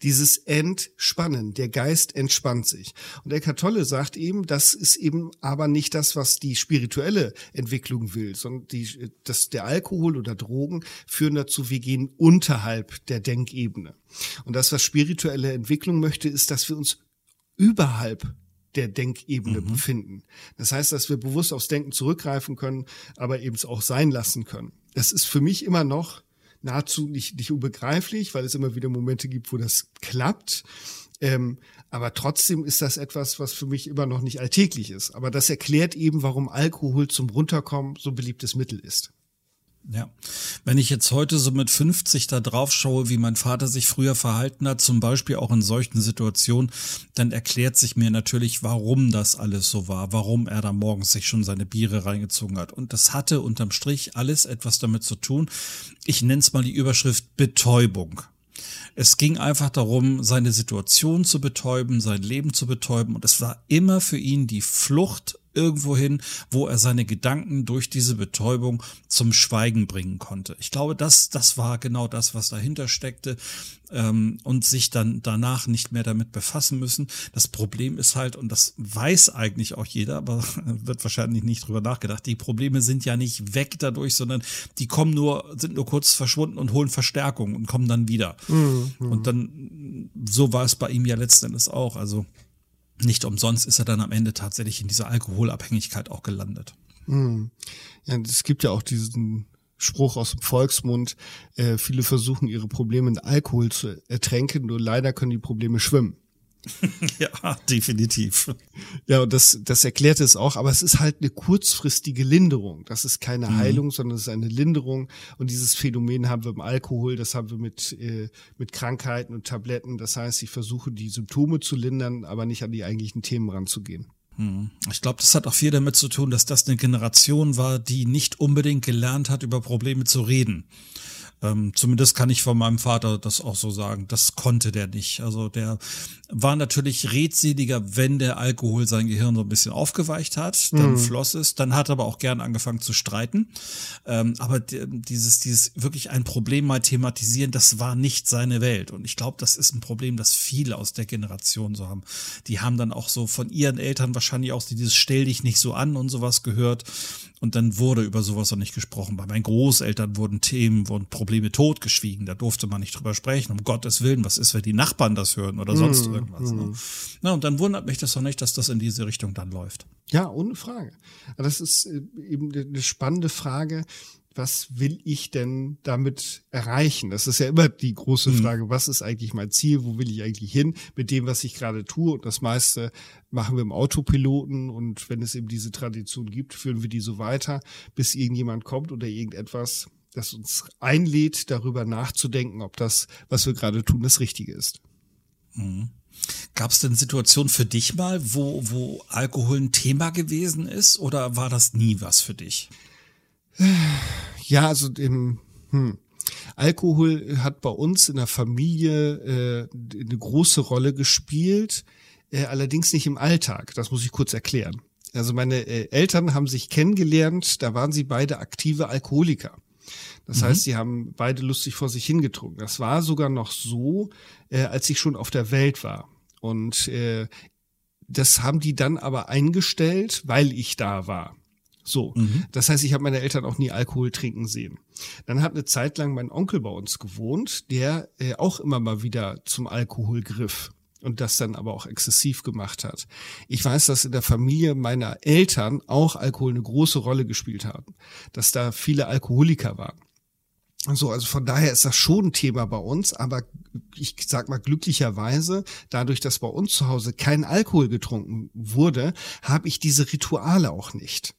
dieses Entspannen, der Geist entspannt sich. Und Eckhart Tolle sagt eben, das ist eben aber nicht das, was die spirituelle Entwicklung will, sondern die, dass der Alkohol oder Drogen führen dazu, wir gehen unterhalb der Denkebene. Und das, was spirituelle Entwicklung möchte, ist, dass wir uns überhalb der Denkebene mhm. befinden. Das heißt, dass wir bewusst aufs Denken zurückgreifen können, aber eben es auch sein lassen können. Das ist für mich immer noch nahezu nicht, nicht unbegreiflich, weil es immer wieder Momente gibt, wo das klappt. Ähm, aber trotzdem ist das etwas, was für mich immer noch nicht alltäglich ist. Aber das erklärt eben, warum Alkohol zum Runterkommen so beliebtes Mittel ist. Ja. Wenn ich jetzt heute so mit 50 da drauf schaue, wie mein Vater sich früher verhalten hat, zum Beispiel auch in solchen Situationen, dann erklärt sich mir natürlich, warum das alles so war, warum er da morgens sich schon seine Biere reingezogen hat. Und das hatte unterm Strich alles etwas damit zu tun. Ich nenne es mal die Überschrift Betäubung. Es ging einfach darum, seine Situation zu betäuben, sein Leben zu betäuben. Und es war immer für ihn die Flucht irgendwo hin, wo er seine Gedanken durch diese Betäubung zum Schweigen bringen konnte. Ich glaube, das, das war genau das, was dahinter steckte ähm, und sich dann danach nicht mehr damit befassen müssen. Das Problem ist halt, und das weiß eigentlich auch jeder, aber wird wahrscheinlich nicht drüber nachgedacht, die Probleme sind ja nicht weg dadurch, sondern die kommen nur, sind nur kurz verschwunden und holen Verstärkung und kommen dann wieder. Mhm. Und dann, so war es bei ihm ja letzten Endes auch. Also nicht umsonst ist er dann am Ende tatsächlich in dieser Alkoholabhängigkeit auch gelandet. Mhm. Ja, es gibt ja auch diesen Spruch aus dem Volksmund, äh, viele versuchen ihre Probleme in Alkohol zu ertränken, nur leider können die Probleme schwimmen. ja, definitiv. Ja, und das, das erklärt es auch, aber es ist halt eine kurzfristige Linderung. Das ist keine mhm. Heilung, sondern es ist eine Linderung. Und dieses Phänomen haben wir im Alkohol, das haben wir mit, äh, mit Krankheiten und Tabletten. Das heißt, ich versuche die Symptome zu lindern, aber nicht an die eigentlichen Themen ranzugehen. Mhm. Ich glaube, das hat auch viel damit zu tun, dass das eine Generation war, die nicht unbedingt gelernt hat, über Probleme zu reden. Ähm, zumindest kann ich von meinem Vater das auch so sagen. Das konnte der nicht. Also der war natürlich redseliger, wenn der Alkohol sein Gehirn so ein bisschen aufgeweicht hat, dann mhm. floss es, dann hat er aber auch gern angefangen zu streiten. Ähm, aber dieses, dieses wirklich ein Problem mal thematisieren, das war nicht seine Welt. Und ich glaube, das ist ein Problem, das viele aus der Generation so haben. Die haben dann auch so von ihren Eltern wahrscheinlich auch dieses Stell dich nicht so an und sowas gehört. Und dann wurde über sowas auch nicht gesprochen. Bei meinen Großeltern wurden Themen, wurden Probleme totgeschwiegen. Da durfte man nicht drüber sprechen. Um Gottes Willen, was ist, wenn die Nachbarn das hören oder sonst mm, irgendwas. Mm. Ne? Na, und dann wundert mich das doch nicht, dass das in diese Richtung dann läuft. Ja, ohne Frage. Das ist äh, eben eine spannende Frage was will ich denn damit erreichen? Das ist ja immer die große mhm. Frage, was ist eigentlich mein Ziel, wo will ich eigentlich hin mit dem, was ich gerade tue? Und das meiste machen wir im Autopiloten und wenn es eben diese Tradition gibt, führen wir die so weiter, bis irgendjemand kommt oder irgendetwas, das uns einlädt, darüber nachzudenken, ob das, was wir gerade tun, das Richtige ist. Mhm. Gab es denn Situationen für dich mal, wo, wo Alkohol ein Thema gewesen ist oder war das nie was für dich? Ja, also im hm. Alkohol hat bei uns in der Familie äh, eine große Rolle gespielt, äh, allerdings nicht im Alltag. Das muss ich kurz erklären. Also meine äh, Eltern haben sich kennengelernt, da waren sie beide aktive Alkoholiker. Das mhm. heißt, sie haben beide lustig vor sich hingetrunken. Das war sogar noch so, äh, als ich schon auf der Welt war. Und äh, das haben die dann aber eingestellt, weil ich da war. So, mhm. das heißt, ich habe meine Eltern auch nie Alkohol trinken sehen. Dann hat eine Zeit lang mein Onkel bei uns gewohnt, der äh, auch immer mal wieder zum Alkohol griff und das dann aber auch exzessiv gemacht hat. Ich weiß, dass in der Familie meiner Eltern auch Alkohol eine große Rolle gespielt haben, dass da viele Alkoholiker waren. So, also von daher ist das schon ein Thema bei uns, aber ich sag mal glücklicherweise, dadurch, dass bei uns zu Hause kein Alkohol getrunken wurde, habe ich diese Rituale auch nicht.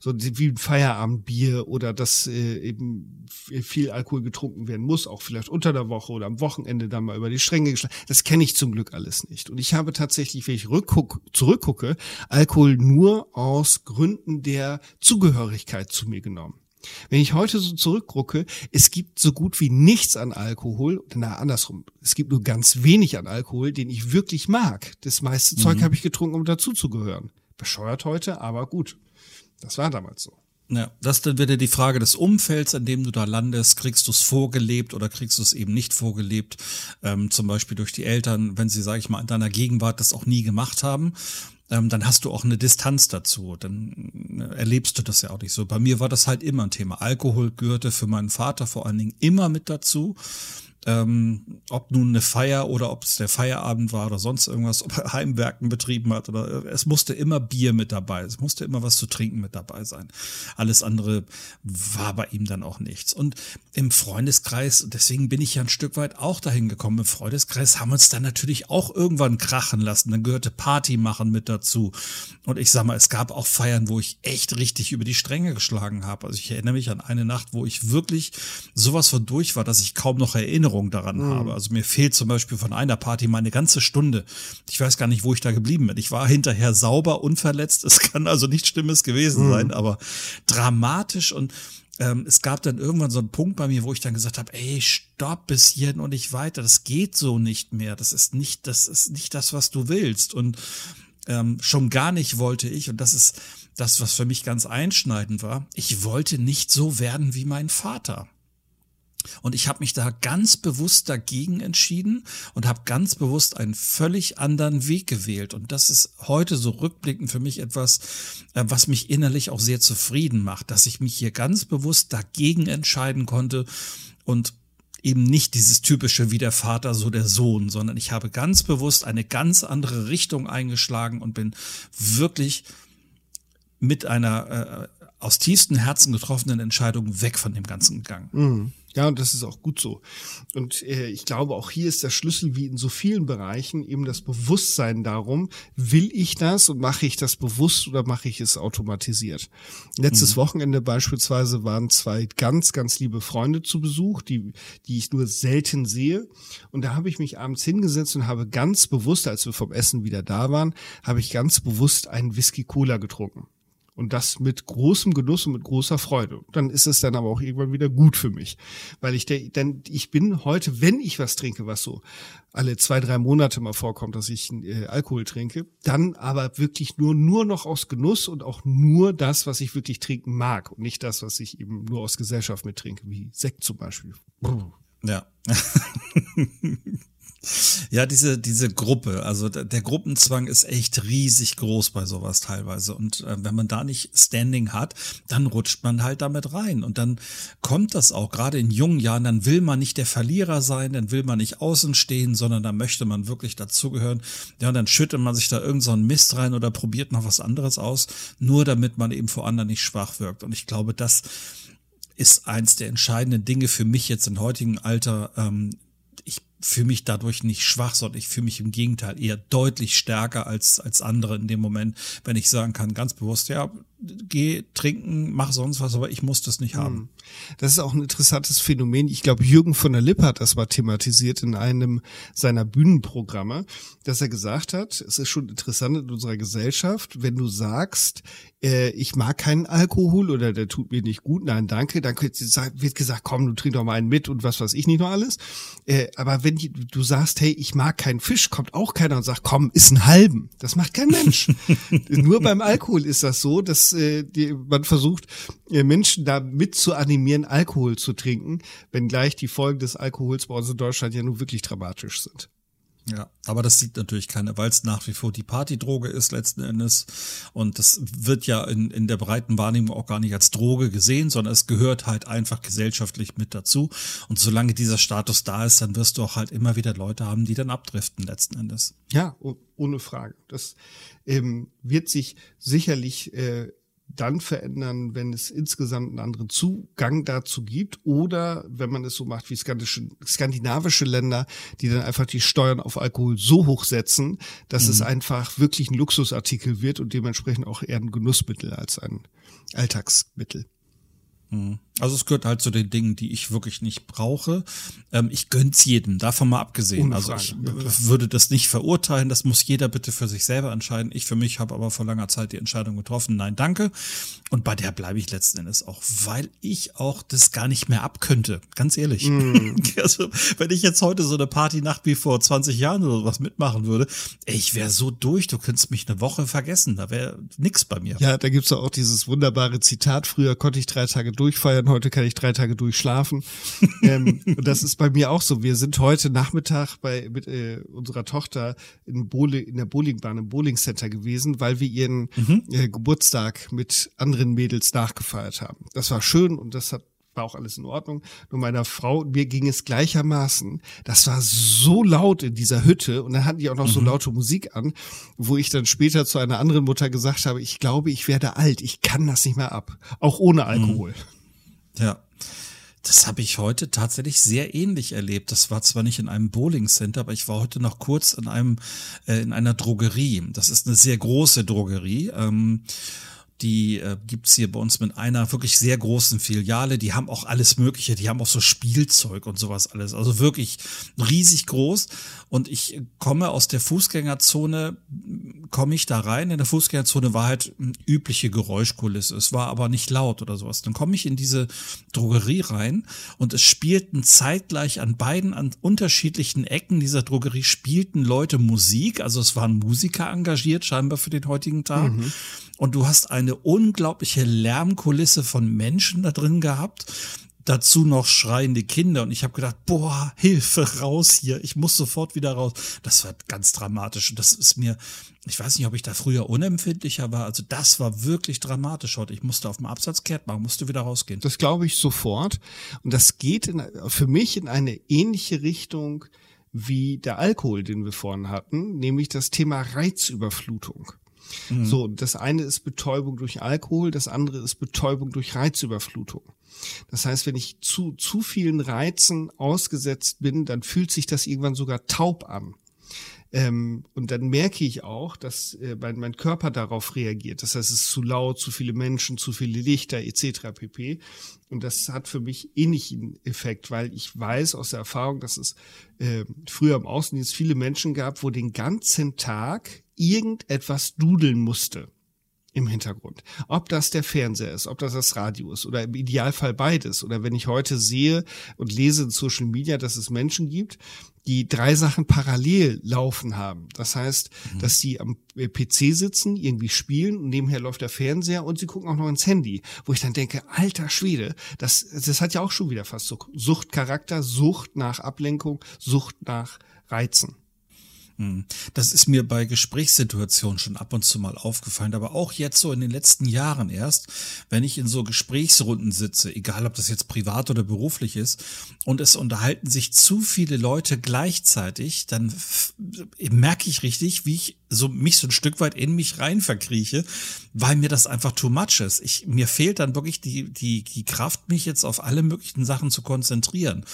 So wie ein Feierabendbier oder dass äh, eben viel Alkohol getrunken werden muss, auch vielleicht unter der Woche oder am Wochenende dann mal über die Stränge geschlagen. Das kenne ich zum Glück alles nicht. Und ich habe tatsächlich, wenn ich rückguck, zurückgucke, Alkohol nur aus Gründen der Zugehörigkeit zu mir genommen. Wenn ich heute so zurückgucke, es gibt so gut wie nichts an Alkohol, na andersrum, es gibt nur ganz wenig an Alkohol, den ich wirklich mag. Das meiste mhm. Zeug habe ich getrunken, um dazuzugehören. Bescheuert heute, aber gut. Das war damals so. Ja, das ist dann wieder die Frage des Umfelds, in dem du da landest. Kriegst du es vorgelebt oder kriegst du es eben nicht vorgelebt? Ähm, zum Beispiel durch die Eltern, wenn sie, sage ich mal, in deiner Gegenwart das auch nie gemacht haben. Ähm, dann hast du auch eine Distanz dazu. Dann äh, erlebst du das ja auch nicht so. Bei mir war das halt immer ein Thema. Alkohol gehörte für meinen Vater vor allen Dingen immer mit dazu ähm, ob nun eine Feier oder ob es der Feierabend war oder sonst irgendwas, ob er Heimwerken betrieben hat oder es musste immer Bier mit dabei, es musste immer was zu trinken mit dabei sein. Alles andere war bei ihm dann auch nichts. Und im Freundeskreis, deswegen bin ich ja ein Stück weit auch dahin gekommen, im Freundeskreis haben uns dann natürlich auch irgendwann krachen lassen. Dann gehörte Party machen mit dazu. Und ich sag mal, es gab auch Feiern, wo ich echt richtig über die Stränge geschlagen habe. Also ich erinnere mich an eine Nacht, wo ich wirklich sowas von durch war, dass ich kaum noch erinnere Erinnerung daran mhm. habe. Also mir fehlt zum Beispiel von einer Party mal eine ganze Stunde. Ich weiß gar nicht, wo ich da geblieben bin. Ich war hinterher sauber, unverletzt. Es kann also nichts Schlimmes gewesen mhm. sein, aber dramatisch und ähm, es gab dann irgendwann so einen Punkt bei mir, wo ich dann gesagt habe, ey, stopp bis hierhin und nicht weiter. Das geht so nicht mehr. Das ist nicht, das ist nicht das, was du willst. Und ähm, schon gar nicht wollte ich, und das ist das, was für mich ganz einschneidend war, ich wollte nicht so werden wie mein Vater. Und ich habe mich da ganz bewusst dagegen entschieden und habe ganz bewusst einen völlig anderen Weg gewählt. Und das ist heute so rückblickend für mich etwas, äh, was mich innerlich auch sehr zufrieden macht, dass ich mich hier ganz bewusst dagegen entscheiden konnte und eben nicht dieses typische wie der Vater, so der Sohn, sondern ich habe ganz bewusst eine ganz andere Richtung eingeschlagen und bin wirklich mit einer äh, aus tiefstem Herzen getroffenen Entscheidung weg von dem Ganzen gegangen. Mhm. Ja, und das ist auch gut so. Und äh, ich glaube, auch hier ist der Schlüssel wie in so vielen Bereichen eben das Bewusstsein darum, will ich das und mache ich das bewusst oder mache ich es automatisiert. Letztes mhm. Wochenende beispielsweise waren zwei ganz, ganz liebe Freunde zu Besuch, die, die ich nur selten sehe. Und da habe ich mich abends hingesetzt und habe ganz bewusst, als wir vom Essen wieder da waren, habe ich ganz bewusst einen Whisky Cola getrunken. Und das mit großem Genuss und mit großer Freude. Dann ist es dann aber auch irgendwann wieder gut für mich. Weil ich, denn ich bin heute, wenn ich was trinke, was so alle zwei, drei Monate mal vorkommt, dass ich äh, Alkohol trinke, dann aber wirklich nur, nur noch aus Genuss und auch nur das, was ich wirklich trinken mag und nicht das, was ich eben nur aus Gesellschaft mittrinke, wie Sekt zum Beispiel. Ja. Ja, diese, diese Gruppe, also der Gruppenzwang ist echt riesig groß bei sowas teilweise. Und äh, wenn man da nicht Standing hat, dann rutscht man halt damit rein. Und dann kommt das auch, gerade in jungen Jahren, dann will man nicht der Verlierer sein, dann will man nicht außen stehen, sondern da möchte man wirklich dazugehören. Ja, und dann schüttet man sich da irgendeinen so Mist rein oder probiert noch was anderes aus, nur damit man eben vor anderen nicht schwach wirkt. Und ich glaube, das ist eins der entscheidenden Dinge für mich jetzt im heutigen Alter, ähm, fühle mich dadurch nicht schwach, sondern ich fühle mich im Gegenteil eher deutlich stärker als, als andere in dem Moment, wenn ich sagen kann, ganz bewusst, ja, geh trinken, mach sonst was, aber ich muss das nicht haben. Hm. Das ist auch ein interessantes Phänomen. Ich glaube, Jürgen von der Lippe hat das mal thematisiert in einem seiner Bühnenprogramme, dass er gesagt hat, es ist schon interessant in unserer Gesellschaft, wenn du sagst, äh, ich mag keinen Alkohol oder der tut mir nicht gut, nein, danke, dann wird gesagt, komm, du trink doch mal einen mit und was weiß ich nicht noch alles. Äh, aber wenn du sagst, hey, ich mag keinen Fisch, kommt auch keiner und sagt, komm, ist ein halben. Das macht kein Mensch. Nur beim Alkohol ist das so, dass äh, die, man versucht, äh, Menschen da mit zu animieren, Alkohol zu trinken, wenngleich die Folgen des Alkohols bei uns in Deutschland ja nun wirklich dramatisch sind. Ja, aber das sieht natürlich keiner, weil es nach wie vor die Partydroge ist letzten Endes. Und das wird ja in, in der breiten Wahrnehmung auch gar nicht als Droge gesehen, sondern es gehört halt einfach gesellschaftlich mit dazu. Und solange dieser Status da ist, dann wirst du auch halt immer wieder Leute haben, die dann abdriften letzten Endes. Ja, ohne Frage. Das ähm, wird sich sicherlich äh, dann verändern, wenn es insgesamt einen anderen Zugang dazu gibt oder wenn man es so macht wie skandinavische Länder, die dann einfach die Steuern auf Alkohol so hoch setzen, dass mhm. es einfach wirklich ein Luxusartikel wird und dementsprechend auch eher ein Genussmittel als ein Alltagsmittel. Mhm. Also es gehört halt zu den Dingen, die ich wirklich nicht brauche. Ähm, ich gönn's jedem, davon mal abgesehen. also ich ja, würde das nicht verurteilen, das muss jeder bitte für sich selber entscheiden. Ich für mich habe aber vor langer Zeit die Entscheidung getroffen, nein, danke. Und bei der bleibe ich letzten Endes auch, weil ich auch das gar nicht mehr abkönnte, ganz ehrlich. Mm. Also wenn ich jetzt heute so eine Partynacht wie vor 20 Jahren oder sowas mitmachen würde, ich wäre so durch, du könntest mich eine Woche vergessen, da wäre nix bei mir. Ja, da gibt's auch dieses wunderbare Zitat, früher konnte ich drei Tage durchfeiern, heute kann ich drei Tage durchschlafen. ähm, und das ist bei mir auch so. Wir sind heute Nachmittag bei mit äh, unserer Tochter in, Bowling, in der Bowlingbahn im Bowling Center gewesen, weil wir ihren mhm. äh, Geburtstag mit anderen Mädels nachgefeiert haben. Das war schön und das hat war auch alles in Ordnung. Nur meiner Frau und mir ging es gleichermaßen. Das war so laut in dieser Hütte und dann hatten die auch noch mhm. so laute Musik an, wo ich dann später zu einer anderen Mutter gesagt habe, ich glaube, ich werde alt, ich kann das nicht mehr ab, auch ohne Alkohol. Mhm. Ja. Das habe ich heute tatsächlich sehr ähnlich erlebt. Das war zwar nicht in einem Bowling Center, aber ich war heute noch kurz in einem äh, in einer Drogerie. Das ist eine sehr große Drogerie. Ähm, die äh, gibt's hier bei uns mit einer wirklich sehr großen Filiale. Die haben auch alles Mögliche. Die haben auch so Spielzeug und sowas alles. Also wirklich riesig groß. Und ich komme aus der Fußgängerzone komme ich da rein. In der Fußgängerzone war halt übliche Geräuschkulisse. Es war aber nicht laut oder sowas. Dann komme ich in diese Drogerie rein und es spielten zeitgleich an beiden, an unterschiedlichen Ecken dieser Drogerie spielten Leute Musik. Also es waren Musiker engagiert, scheinbar für den heutigen Tag. Mhm. Und du hast eine unglaubliche Lärmkulisse von Menschen da drin gehabt dazu noch schreiende Kinder und ich habe gedacht, boah, Hilfe raus hier, ich muss sofort wieder raus. Das war ganz dramatisch und das ist mir, ich weiß nicht, ob ich da früher unempfindlicher war, also das war wirklich dramatisch heute. Ich musste auf dem Absatz kehrt machen, musste wieder rausgehen. Das glaube ich sofort und das geht in, für mich in eine ähnliche Richtung wie der Alkohol, den wir vorhin hatten, nämlich das Thema Reizüberflutung. Mhm. So, das eine ist Betäubung durch Alkohol, das andere ist Betäubung durch Reizüberflutung. Das heißt, wenn ich zu, zu vielen Reizen ausgesetzt bin, dann fühlt sich das irgendwann sogar taub an. Ähm, und dann merke ich auch, dass äh, mein, mein Körper darauf reagiert. Das heißt, es ist zu laut, zu viele Menschen, zu viele Lichter etc. pp. Und das hat für mich ähnlichen Effekt, weil ich weiß aus der Erfahrung, dass es äh, früher im Außendienst viele Menschen gab, wo den ganzen Tag irgendetwas dudeln musste im Hintergrund. Ob das der Fernseher ist, ob das das Radio ist oder im Idealfall beides. Oder wenn ich heute sehe und lese in Social Media, dass es Menschen gibt, die drei Sachen parallel laufen haben. Das heißt, mhm. dass die am PC sitzen, irgendwie spielen und nebenher läuft der Fernseher und sie gucken auch noch ins Handy, wo ich dann denke, alter Schwede, das, das hat ja auch schon wieder fast so Suchtcharakter, Sucht nach Ablenkung, Sucht nach Reizen. Hm. Das ist mir bei Gesprächssituationen schon ab und zu mal aufgefallen, aber auch jetzt so in den letzten Jahren erst, wenn ich in so Gesprächsrunden sitze, egal ob das jetzt privat oder beruflich ist, und es unterhalten sich zu viele Leute gleichzeitig, dann merke ich richtig, wie ich so mich so ein Stück weit in mich rein verkrieche, weil mir das einfach too much ist. Ich, mir fehlt dann wirklich die, die, die Kraft, mich jetzt auf alle möglichen Sachen zu konzentrieren.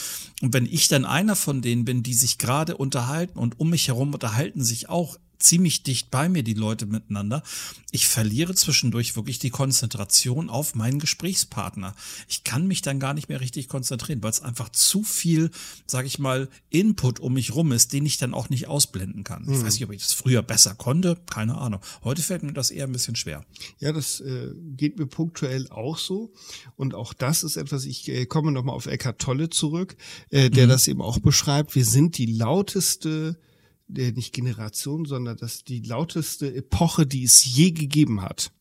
Und wenn ich dann einer von denen bin, die sich gerade unterhalten und um mich herum unterhalten sich auch ziemlich dicht bei mir, die Leute miteinander. Ich verliere zwischendurch wirklich die Konzentration auf meinen Gesprächspartner. Ich kann mich dann gar nicht mehr richtig konzentrieren, weil es einfach zu viel, sage ich mal, Input um mich rum ist, den ich dann auch nicht ausblenden kann. Mhm. Ich weiß nicht, ob ich das früher besser konnte, keine Ahnung. Heute fällt mir das eher ein bisschen schwer. Ja, das äh, geht mir punktuell auch so. Und auch das ist etwas, ich äh, komme nochmal auf Eckhart Tolle zurück, äh, der mhm. das eben auch beschreibt. Wir sind die lauteste der nicht Generation, sondern das die lauteste Epoche, die es je gegeben hat.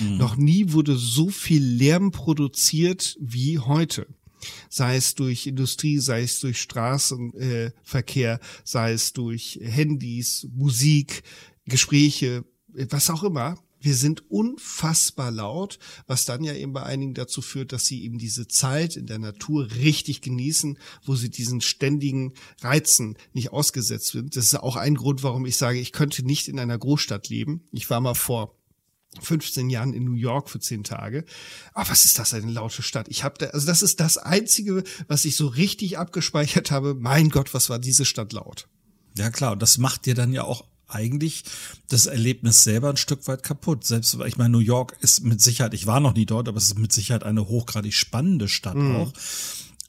Mhm. Noch nie wurde so viel Lärm produziert wie heute. Sei es durch Industrie, sei es durch Straßenverkehr, äh, sei es durch Handys, Musik, Gespräche, was auch immer wir sind unfassbar laut, was dann ja eben bei einigen dazu führt, dass sie eben diese Zeit in der Natur richtig genießen, wo sie diesen ständigen Reizen nicht ausgesetzt sind. Das ist auch ein Grund, warum ich sage, ich könnte nicht in einer Großstadt leben. Ich war mal vor 15 Jahren in New York für 10 Tage. Aber was ist das eine laute Stadt? Ich habe da, also das ist das einzige, was ich so richtig abgespeichert habe. Mein Gott, was war diese Stadt laut? Ja klar, und das macht dir dann ja auch eigentlich das Erlebnis selber ein Stück weit kaputt. Selbst, ich meine, New York ist mit Sicherheit, ich war noch nie dort, aber es ist mit Sicherheit eine hochgradig spannende Stadt mhm. auch.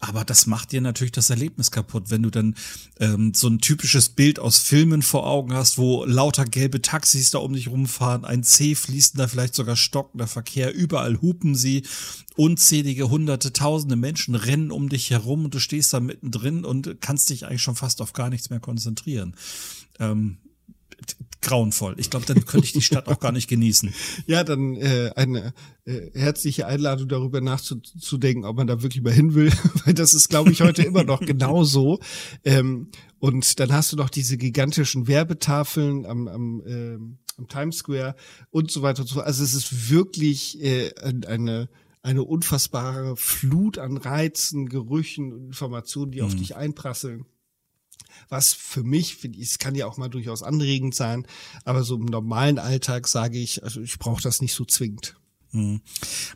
Aber das macht dir natürlich das Erlebnis kaputt, wenn du dann ähm, so ein typisches Bild aus Filmen vor Augen hast, wo lauter gelbe Taxis da um dich rumfahren, ein C fließender, vielleicht sogar stockender Verkehr, überall hupen sie, unzählige hunderte, tausende Menschen rennen um dich herum und du stehst da mittendrin und kannst dich eigentlich schon fast auf gar nichts mehr konzentrieren. Ähm, grauenvoll. Ich glaube, dann könnte ich die Stadt auch gar nicht genießen. Ja, dann äh, eine äh, herzliche Einladung darüber nachzudenken, ob man da wirklich mal hin will, weil das ist, glaube ich, heute immer noch genauso. Ähm, und dann hast du noch diese gigantischen Werbetafeln am, am, äh, am Times Square und so weiter und so fort. Also es ist wirklich äh, eine eine unfassbare Flut an Reizen, Gerüchen und Informationen, die mhm. auf dich einprasseln was für mich, es kann ja auch mal durchaus anregend sein, aber so im normalen Alltag sage ich, also ich brauche das nicht so zwingend. Hm.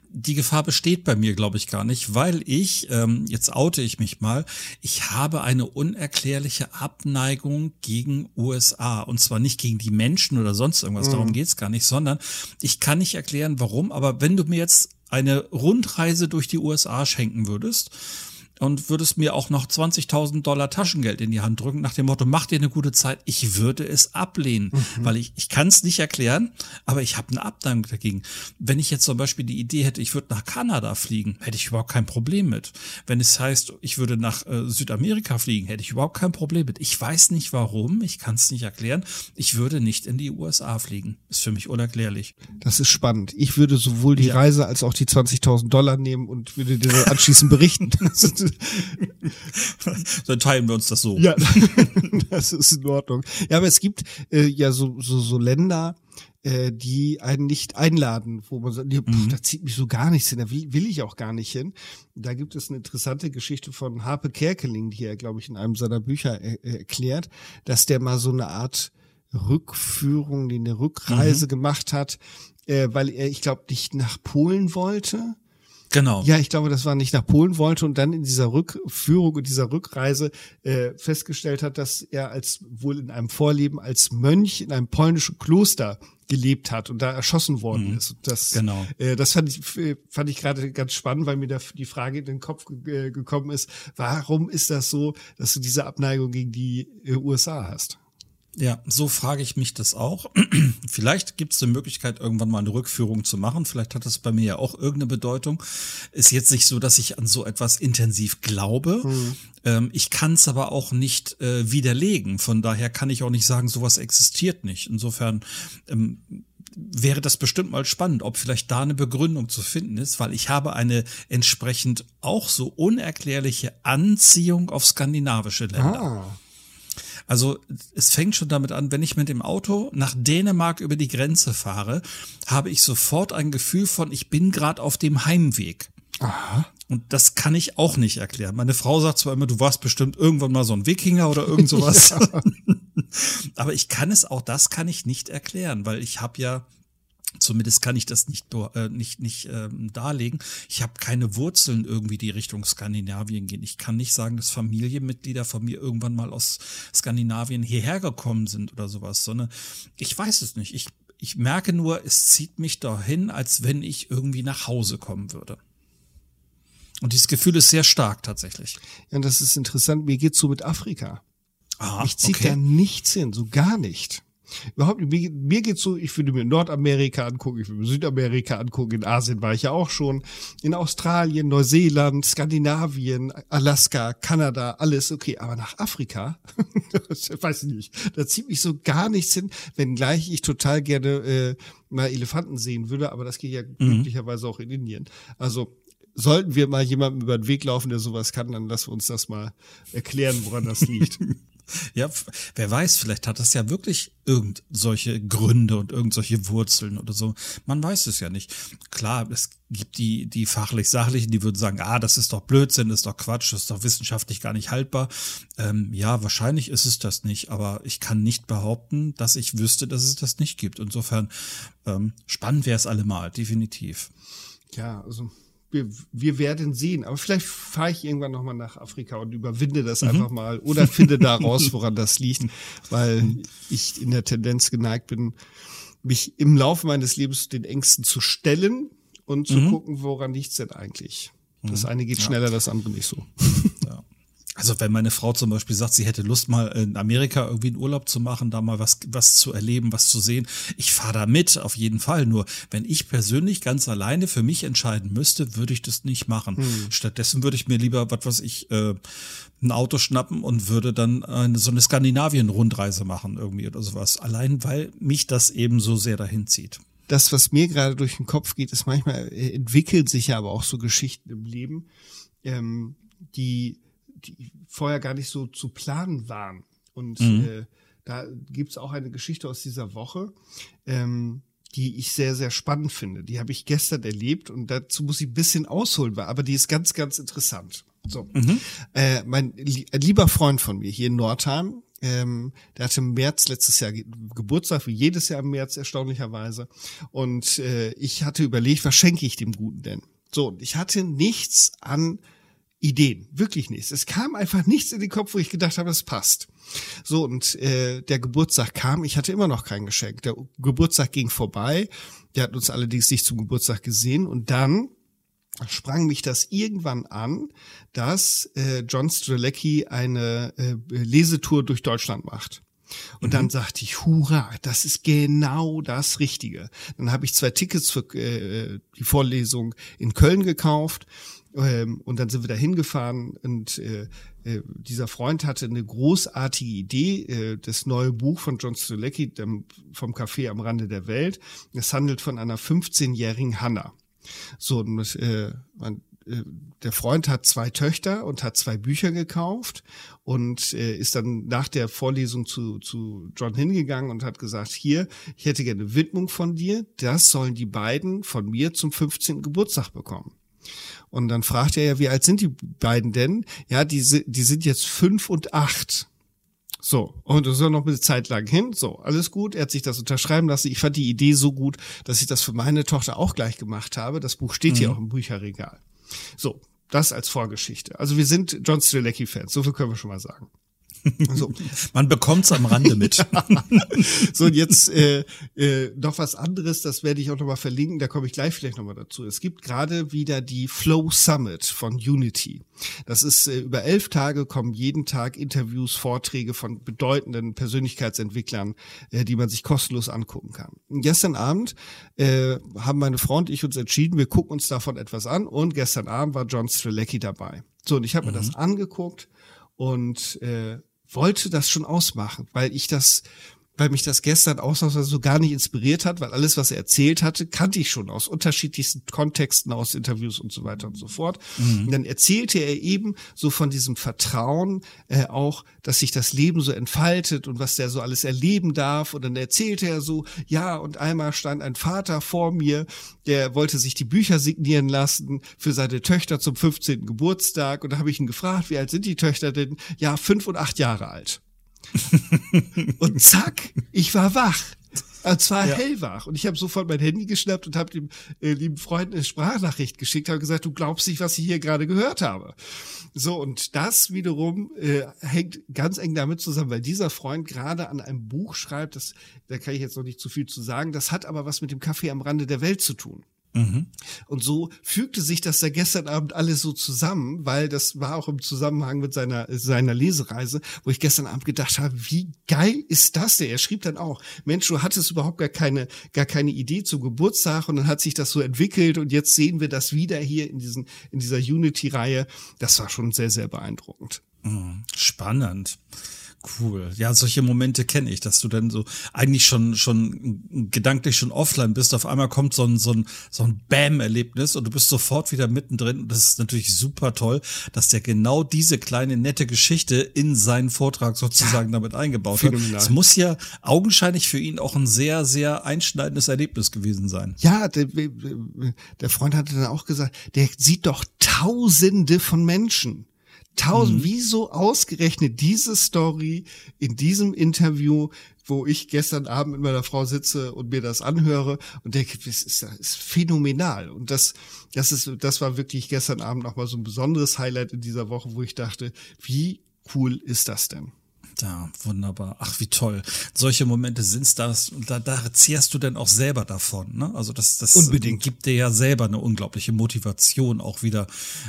Die Gefahr besteht bei mir, glaube ich, gar nicht, weil ich, ähm, jetzt oute ich mich mal, ich habe eine unerklärliche Abneigung gegen USA. Und zwar nicht gegen die Menschen oder sonst irgendwas, mhm. darum geht's gar nicht, sondern ich kann nicht erklären, warum, aber wenn du mir jetzt eine Rundreise durch die USA schenken würdest, und würdest mir auch noch 20.000 Dollar Taschengeld in die Hand drücken, nach dem Motto, mach dir eine gute Zeit, ich würde es ablehnen, mhm. weil ich, ich kann es nicht erklären, aber ich habe eine Abneigung dagegen. Wenn ich jetzt zum Beispiel die Idee hätte, ich würde nach Kanada fliegen, hätte ich überhaupt kein Problem mit. Wenn es heißt, ich würde nach äh, Südamerika fliegen, hätte ich überhaupt kein Problem mit. Ich weiß nicht warum, ich kann es nicht erklären. Ich würde nicht in die USA fliegen. Ist für mich unerklärlich. Das ist spannend. Ich würde sowohl die ja. Reise als auch die 20.000 Dollar nehmen und würde dir anschließend berichten. Dann teilen wir uns das so. Ja, das ist in Ordnung. Ja, aber es gibt äh, ja so, so, so Länder, äh, die einen nicht einladen, wo man sagt, nee, mhm. da zieht mich so gar nichts hin, da will, will ich auch gar nicht hin. Da gibt es eine interessante Geschichte von Harpe Kerkeling, die er, glaube ich, in einem seiner Bücher er, erklärt, dass der mal so eine Art Rückführung, die eine Rückreise mhm. gemacht hat, äh, weil er, ich glaube, nicht nach Polen wollte, Genau. Ja, ich glaube, das war nicht nach Polen wollte und dann in dieser Rückführung und dieser Rückreise äh, festgestellt hat, dass er als wohl in einem Vorleben als Mönch in einem polnischen Kloster gelebt hat und da erschossen worden mhm. ist. Das, genau. Äh, das fand ich, fand ich gerade ganz spannend, weil mir da die Frage in den Kopf äh, gekommen ist, warum ist das so, dass du diese Abneigung gegen die äh, USA hast? Ja, so frage ich mich das auch. Vielleicht gibt es eine Möglichkeit, irgendwann mal eine Rückführung zu machen. Vielleicht hat das bei mir ja auch irgendeine Bedeutung. Ist jetzt nicht so, dass ich an so etwas intensiv glaube. Mhm. Ähm, ich kann es aber auch nicht äh, widerlegen. Von daher kann ich auch nicht sagen, sowas existiert nicht. Insofern ähm, wäre das bestimmt mal spannend, ob vielleicht da eine Begründung zu finden ist, weil ich habe eine entsprechend auch so unerklärliche Anziehung auf skandinavische Länder. Ah. Also es fängt schon damit an, wenn ich mit dem Auto nach Dänemark über die Grenze fahre, habe ich sofort ein Gefühl von, ich bin gerade auf dem Heimweg. Aha. Und das kann ich auch nicht erklären. Meine Frau sagt zwar immer, du warst bestimmt irgendwann mal so ein Wikinger oder irgend sowas. ja. Aber ich kann es, auch das kann ich nicht erklären, weil ich habe ja Zumindest kann ich das nicht, äh, nicht, nicht ähm, darlegen. Ich habe keine Wurzeln irgendwie, die Richtung Skandinavien gehen. Ich kann nicht sagen, dass Familienmitglieder von mir irgendwann mal aus Skandinavien hierher gekommen sind oder sowas, sondern ich weiß es nicht. Ich, ich merke nur, es zieht mich dahin, als wenn ich irgendwie nach Hause kommen würde. Und dieses Gefühl ist sehr stark tatsächlich. Ja, und das ist interessant. Mir geht's so mit Afrika. Ah, ich ziehe okay. da nichts hin, so gar nicht. Überhaupt, mir, mir geht's so, ich würde mir Nordamerika angucken, ich würde mir Südamerika angucken, in Asien war ich ja auch schon, in Australien, Neuseeland, Skandinavien, Alaska, Kanada, alles okay, aber nach Afrika, weiß ich nicht, da zieht mich so gar nichts hin, wenngleich ich total gerne äh, mal Elefanten sehen würde, aber das geht ja mhm. glücklicherweise auch in Indien. Also sollten wir mal jemandem über den Weg laufen, der sowas kann, dann lass uns das mal erklären, woran das liegt. Ja, wer weiß, vielleicht hat das ja wirklich irgend solche Gründe und irgend solche Wurzeln oder so. Man weiß es ja nicht. Klar, es gibt die, die fachlich-sachlichen, die würden sagen, ah, das ist doch Blödsinn, das ist doch Quatsch, das ist doch wissenschaftlich gar nicht haltbar. Ähm, ja, wahrscheinlich ist es das nicht, aber ich kann nicht behaupten, dass ich wüsste, dass es das nicht gibt. Insofern, ähm, spannend wäre es allemal, definitiv. Ja, also wir, wir werden sehen. Aber vielleicht fahre ich irgendwann nochmal nach Afrika und überwinde das mhm. einfach mal oder finde da raus, woran das liegt, weil ich in der Tendenz geneigt bin, mich im Laufe meines Lebens den Ängsten zu stellen und zu mhm. gucken, woran liegt's denn eigentlich. Das mhm. eine geht schneller, ja. das andere nicht so. Also wenn meine Frau zum Beispiel sagt, sie hätte Lust mal in Amerika irgendwie einen Urlaub zu machen, da mal was, was zu erleben, was zu sehen, ich fahre da mit, auf jeden Fall. Nur wenn ich persönlich ganz alleine für mich entscheiden müsste, würde ich das nicht machen. Hm. Stattdessen würde ich mir lieber, was weiß ich, äh, ein Auto schnappen und würde dann eine, so eine Skandinavien-Rundreise machen irgendwie oder sowas. Allein weil mich das eben so sehr dahin zieht das, was mir gerade durch den Kopf geht, ist manchmal äh, entwickeln sich ja aber auch so Geschichten im Leben, ähm, die die vorher gar nicht so zu planen waren. Und mhm. äh, da gibt's auch eine Geschichte aus dieser Woche, ähm, die ich sehr, sehr spannend finde. Die habe ich gestern erlebt und dazu muss ich ein bisschen ausholen, aber die ist ganz, ganz interessant. So, mhm. äh, mein ein lieber Freund von mir hier in Nordheim, ähm, der hatte im März letztes Jahr Geburtstag, wie jedes Jahr im März erstaunlicherweise. Und äh, ich hatte überlegt, was schenke ich dem Guten denn? So, und ich hatte nichts an Ideen, wirklich nichts. Es kam einfach nichts in den Kopf, wo ich gedacht habe, es passt. So, und äh, der Geburtstag kam, ich hatte immer noch kein Geschenk. Der Geburtstag ging vorbei, der hat uns allerdings nicht zum Geburtstag gesehen und dann sprang mich das irgendwann an, dass äh, John Strelecki eine äh, Lesetour durch Deutschland macht. Und mhm. dann sagte ich, hurra, das ist genau das Richtige. Dann habe ich zwei Tickets für äh, die Vorlesung in Köln gekauft ähm, und dann sind wir da hingefahren und äh, äh, dieser Freund hatte eine großartige Idee, äh, das neue Buch von John Strelecki vom Café am Rande der Welt. Es handelt von einer 15-jährigen Hannah. So, und, äh, man, äh, der Freund hat zwei Töchter und hat zwei Bücher gekauft und äh, ist dann nach der Vorlesung zu, zu John hingegangen und hat gesagt, hier, ich hätte gerne eine Widmung von dir, das sollen die beiden von mir zum 15. Geburtstag bekommen. Und dann fragt er ja, wie alt sind die beiden denn? Ja, die, die sind jetzt fünf und acht. So, und das ist noch eine Zeit lang hin. So, alles gut. Er hat sich das unterschreiben lassen. Ich fand die Idee so gut, dass ich das für meine Tochter auch gleich gemacht habe. Das Buch steht mhm. hier auch im Bücherregal. So, das als Vorgeschichte. Also wir sind John Strelecki-Fans, so viel können wir schon mal sagen. So. Man bekommt's am Rande mit. Ja. So, und jetzt äh, äh, noch was anderes, das werde ich auch nochmal verlinken, da komme ich gleich vielleicht nochmal dazu. Es gibt gerade wieder die Flow Summit von Unity. Das ist äh, über elf Tage kommen jeden Tag Interviews, Vorträge von bedeutenden Persönlichkeitsentwicklern, äh, die man sich kostenlos angucken kann. Und gestern Abend äh, haben meine Frau und ich uns entschieden, wir gucken uns davon etwas an und gestern Abend war John Strelecki dabei. So, und ich habe mhm. mir das angeguckt und äh, wollte das schon ausmachen, weil ich das weil mich das gestern ausnahmsweise so gar nicht inspiriert hat, weil alles, was er erzählt hatte, kannte ich schon aus unterschiedlichsten Kontexten, aus Interviews und so weiter und so fort. Mhm. Und dann erzählte er eben so von diesem Vertrauen äh, auch, dass sich das Leben so entfaltet und was der so alles erleben darf. Und dann erzählte er so, ja, und einmal stand ein Vater vor mir, der wollte sich die Bücher signieren lassen für seine Töchter zum 15. Geburtstag. Und da habe ich ihn gefragt, wie alt sind die Töchter denn? Ja, fünf und acht Jahre alt. und zack, ich war wach. Und zwar ja. hellwach. Und ich habe sofort mein Handy geschnappt und habe dem äh, lieben Freund eine Sprachnachricht geschickt, habe gesagt, du glaubst nicht, was ich hier gerade gehört habe. So, und das wiederum äh, hängt ganz eng damit zusammen, weil dieser Freund gerade an einem Buch schreibt, das, da kann ich jetzt noch nicht zu viel zu sagen, das hat aber was mit dem Kaffee am Rande der Welt zu tun. Mhm. Und so fügte sich das da gestern Abend alles so zusammen, weil das war auch im Zusammenhang mit seiner, seiner Lesereise, wo ich gestern Abend gedacht habe, wie geil ist das denn? Er schrieb dann auch, Mensch, du hattest überhaupt gar keine, gar keine Idee zum Geburtstag und dann hat sich das so entwickelt und jetzt sehen wir das wieder hier in diesen, in dieser Unity-Reihe. Das war schon sehr, sehr beeindruckend. Mhm. Spannend. Cool. Ja, solche Momente kenne ich, dass du dann so eigentlich schon schon gedanklich schon offline bist. Auf einmal kommt so ein so ein so ein Bam-Erlebnis und du bist sofort wieder mittendrin. Und das ist natürlich super toll, dass der genau diese kleine nette Geschichte in seinen Vortrag sozusagen ja, damit eingebaut phänomenal. hat. Es muss ja augenscheinlich für ihn auch ein sehr sehr einschneidendes Erlebnis gewesen sein. Ja, der, der Freund hatte dann auch gesagt, der sieht doch Tausende von Menschen. Tausend, mhm. wieso ausgerechnet diese Story in diesem Interview, wo ich gestern Abend mit meiner Frau sitze und mir das anhöre und denke, das ist, das ist phänomenal. Und das, das ist, das war wirklich gestern Abend nochmal so ein besonderes Highlight in dieser Woche, wo ich dachte, wie cool ist das denn? Ja, wunderbar. Ach, wie toll. Solche Momente sind's das, da, da zehrst du denn auch selber davon, ne? Also das, das Unbedingt. gibt dir ja selber eine unglaubliche Motivation, auch wieder,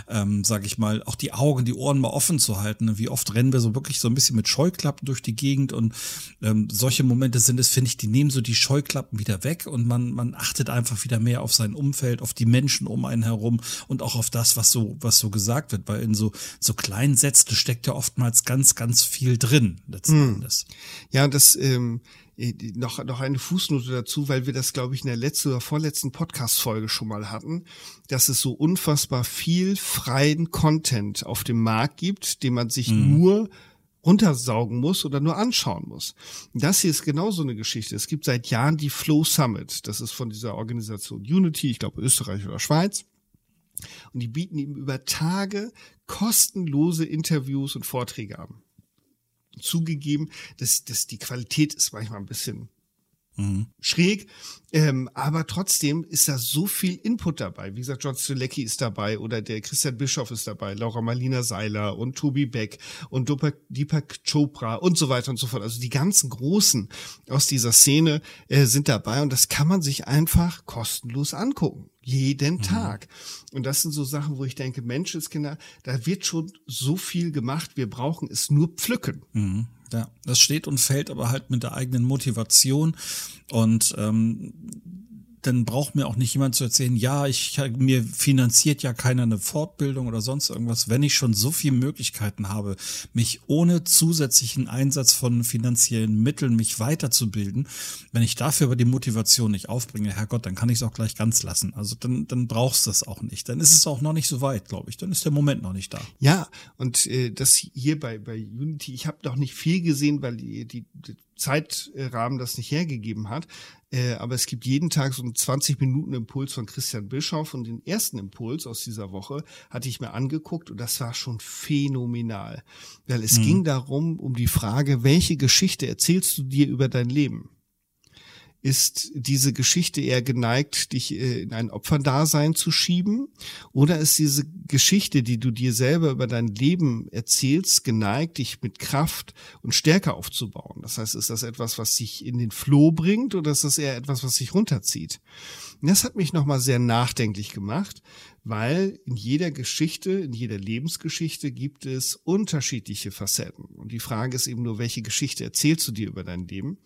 ähm, sag ich mal, auch die Augen, die Ohren mal offen zu halten. Ne? Wie oft rennen wir so wirklich so ein bisschen mit Scheuklappen durch die Gegend und ähm, solche Momente sind es, finde ich, die nehmen so die Scheuklappen wieder weg und man, man achtet einfach wieder mehr auf sein Umfeld, auf die Menschen um einen herum und auch auf das, was so, was so gesagt wird, weil in so, so kleinen Sätzen steckt ja oftmals ganz, ganz viel drin letzten hm. Endes. Ja, das ähm, äh, noch noch eine Fußnote dazu, weil wir das glaube ich in der letzten oder vorletzten Podcast Folge schon mal hatten, dass es so unfassbar viel freien Content auf dem Markt gibt, den man sich hm. nur runtersaugen muss oder nur anschauen muss. Das hier ist genau so eine Geschichte. Es gibt seit Jahren die Flow Summit. Das ist von dieser Organisation Unity, ich glaube Österreich oder Schweiz. Und die bieten ihm über Tage kostenlose Interviews und Vorträge an zugegeben, dass, dass die Qualität ist manchmal ein bisschen mhm. schräg. Ähm, aber trotzdem ist da so viel Input dabei. Wie gesagt, John Strelecki ist dabei oder der Christian Bischoff ist dabei, Laura Marlina Seiler und Tobi Beck und Deepak Chopra und so weiter und so fort. Also die ganzen Großen aus dieser Szene äh, sind dabei und das kann man sich einfach kostenlos angucken. Jeden mhm. Tag. Und das sind so Sachen, wo ich denke, Menschenskinder, da wird schon so viel gemacht, wir brauchen es nur pflücken. Mhm. Ja, das steht und fällt aber halt mit der eigenen Motivation. Und ähm, dann braucht mir auch nicht jemand zu erzählen, ja, ich mir finanziert ja keiner eine Fortbildung oder sonst irgendwas, wenn ich schon so viele Möglichkeiten habe, mich ohne zusätzlichen Einsatz von finanziellen Mitteln mich weiterzubilden, wenn ich dafür aber die Motivation nicht aufbringe, Herrgott, dann kann ich es auch gleich ganz lassen. Also dann, dann brauchst du es auch nicht. Dann ist es auch noch nicht so weit, glaube ich. Dann ist der Moment noch nicht da. Ja, und äh, das hier bei, bei Unity, ich habe noch nicht viel gesehen, weil die, die, die Zeitrahmen das nicht hergegeben hat. Äh, aber es gibt jeden Tag so einen 20 Minuten Impuls von Christian Bischoff und den ersten Impuls aus dieser Woche hatte ich mir angeguckt und das war schon phänomenal. Weil es mhm. ging darum, um die Frage, welche Geschichte erzählst du dir über dein Leben? Ist diese Geschichte eher geneigt, dich äh, in ein Opferdasein zu schieben? Oder ist diese Geschichte, die du dir selber über dein Leben erzählst, geneigt, dich mit Kraft und Stärke aufzubauen? Das heißt, ist das etwas, was dich in den Floh bringt oder ist das eher etwas, was dich runterzieht? Das hat mich nochmal sehr nachdenklich gemacht, weil in jeder Geschichte, in jeder Lebensgeschichte gibt es unterschiedliche Facetten. Und die Frage ist eben nur, welche Geschichte erzählst du dir über dein Leben?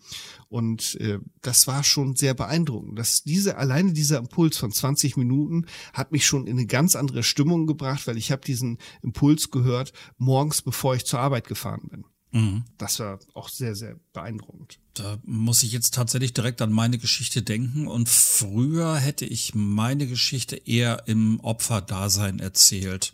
Und äh, das war schon sehr beeindruckend. Dass diese, alleine dieser Impuls von 20 Minuten hat mich schon in eine ganz andere Stimmung gebracht, weil ich habe diesen Impuls gehört morgens, bevor ich zur Arbeit gefahren bin. Mhm. Das war auch sehr, sehr beeindruckend. Da muss ich jetzt tatsächlich direkt an meine Geschichte denken. Und früher hätte ich meine Geschichte eher im Opferdasein erzählt.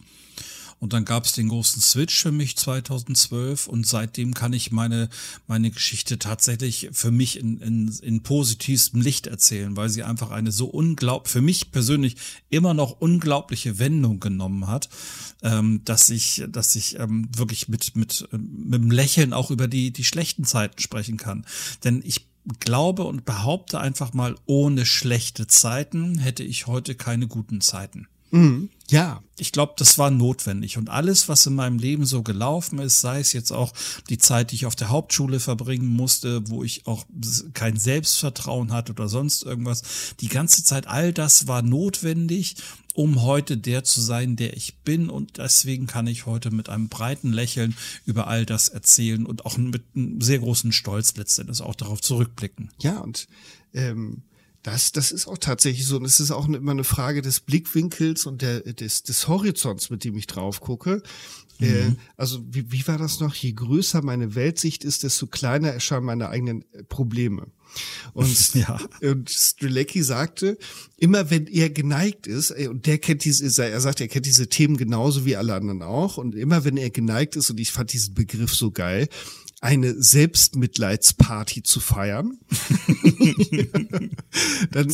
Und dann gab es den großen Switch für mich 2012 und seitdem kann ich meine, meine Geschichte tatsächlich für mich in, in, in positivstem Licht erzählen, weil sie einfach eine so unglaublich, für mich persönlich immer noch unglaubliche Wendung genommen hat, ähm, dass ich, dass ich ähm, wirklich mit, mit, mit einem Lächeln auch über die, die schlechten Zeiten sprechen kann. Denn ich glaube und behaupte einfach mal, ohne schlechte Zeiten hätte ich heute keine guten Zeiten. Mhm. Ja. Ich glaube, das war notwendig. Und alles, was in meinem Leben so gelaufen ist, sei es jetzt auch die Zeit, die ich auf der Hauptschule verbringen musste, wo ich auch kein Selbstvertrauen hatte oder sonst irgendwas, die ganze Zeit, all das war notwendig, um heute der zu sein, der ich bin. Und deswegen kann ich heute mit einem breiten Lächeln über all das erzählen und auch mit einem sehr großen Stolz letztendlich auch darauf zurückblicken. Ja, und ähm das, das ist auch tatsächlich so. Und es ist auch immer eine Frage des Blickwinkels und der, des, des Horizonts, mit dem ich drauf gucke. Äh, mhm. Äh, also wie, wie war das noch? Je größer meine Weltsicht ist, desto kleiner erscheinen meine eigenen äh, Probleme. Und, ja. und Strelecki sagte, immer wenn er geneigt ist, äh, und der kennt diese, er sagt, er kennt diese Themen genauso wie alle anderen auch, und immer wenn er geneigt ist, und ich fand diesen Begriff so geil, eine Selbstmitleidsparty zu feiern, dann,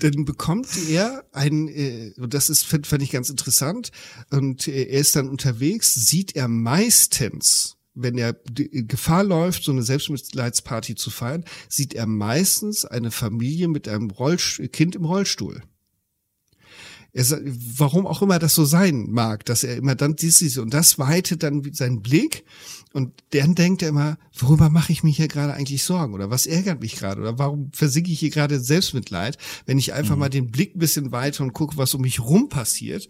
dann bekommt er ein, äh, und das ist, fand, fand ich ganz interessant, und äh, er ist dann unterwegs, sieht er meistens, wenn er Gefahr läuft, so eine Selbstmitleidsparty zu feiern, sieht er meistens eine Familie mit einem Rollstuhl, Kind im Rollstuhl. Er, warum auch immer das so sein mag, dass er immer dann dies, und das weitet dann seinen Blick und dann denkt er immer, worüber mache ich mich hier gerade eigentlich Sorgen oder was ärgert mich gerade oder warum versinke ich hier gerade Selbstmitleid, wenn ich einfach mhm. mal den Blick ein bisschen weiter und gucke, was um mich rum passiert,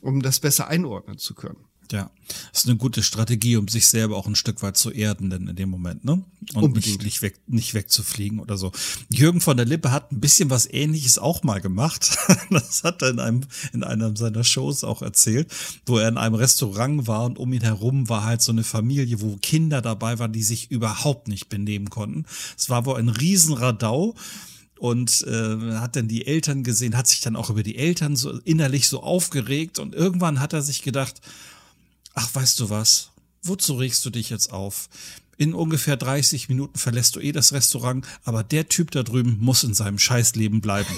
um das besser einordnen zu können. Ja, das ist eine gute Strategie, um sich selber auch ein Stück weit zu erden, denn in dem Moment, ne? Und nicht, nicht, weg, nicht wegzufliegen oder so. Jürgen von der Lippe hat ein bisschen was ähnliches auch mal gemacht. Das hat er in einem, in einem seiner Shows auch erzählt, wo er in einem Restaurant war und um ihn herum war halt so eine Familie, wo Kinder dabei waren, die sich überhaupt nicht benehmen konnten. Es war wohl ein Riesenradau und äh, hat dann die Eltern gesehen, hat sich dann auch über die Eltern so innerlich so aufgeregt und irgendwann hat er sich gedacht, ach, weißt du was? Wozu regst du dich jetzt auf? In ungefähr 30 Minuten verlässt du eh das Restaurant, aber der Typ da drüben muss in seinem Scheißleben bleiben.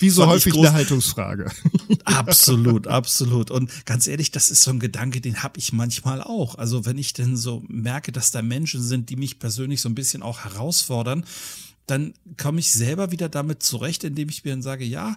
Wie so häufig eine Haltungsfrage. absolut, absolut. Und ganz ehrlich, das ist so ein Gedanke, den habe ich manchmal auch. Also wenn ich denn so merke, dass da Menschen sind, die mich persönlich so ein bisschen auch herausfordern, dann komme ich selber wieder damit zurecht, indem ich mir dann sage, ja,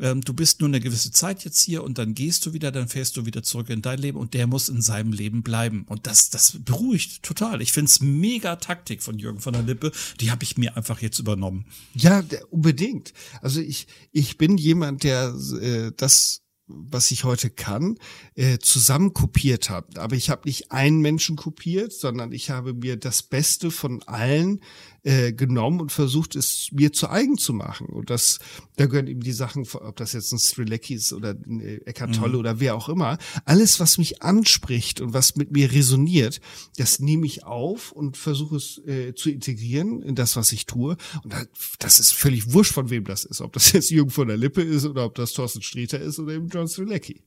ähm, du bist nur eine gewisse Zeit jetzt hier und dann gehst du wieder, dann fährst du wieder zurück in dein Leben und der muss in seinem Leben bleiben. Und das, das beruhigt total. Ich finde es mega Taktik von Jürgen von der Lippe. Die habe ich mir einfach jetzt übernommen. Ja, unbedingt. Also ich, ich bin jemand, der äh, das was ich heute kann, äh, zusammen kopiert habe. Aber ich habe nicht einen Menschen kopiert, sondern ich habe mir das Beste von allen äh, genommen und versucht, es mir zu eigen zu machen. Und das, da gehören eben die Sachen, ob das jetzt ein Strilecki ist oder ein äh, Eckart Tolle mhm. oder wer auch immer. Alles, was mich anspricht und was mit mir resoniert, das nehme ich auf und versuche es äh, zu integrieren in das, was ich tue. Und das ist völlig wurscht, von wem das ist. Ob das jetzt Jürgen von der Lippe ist oder ob das Thorsten Sträter ist oder eben John Strilecki.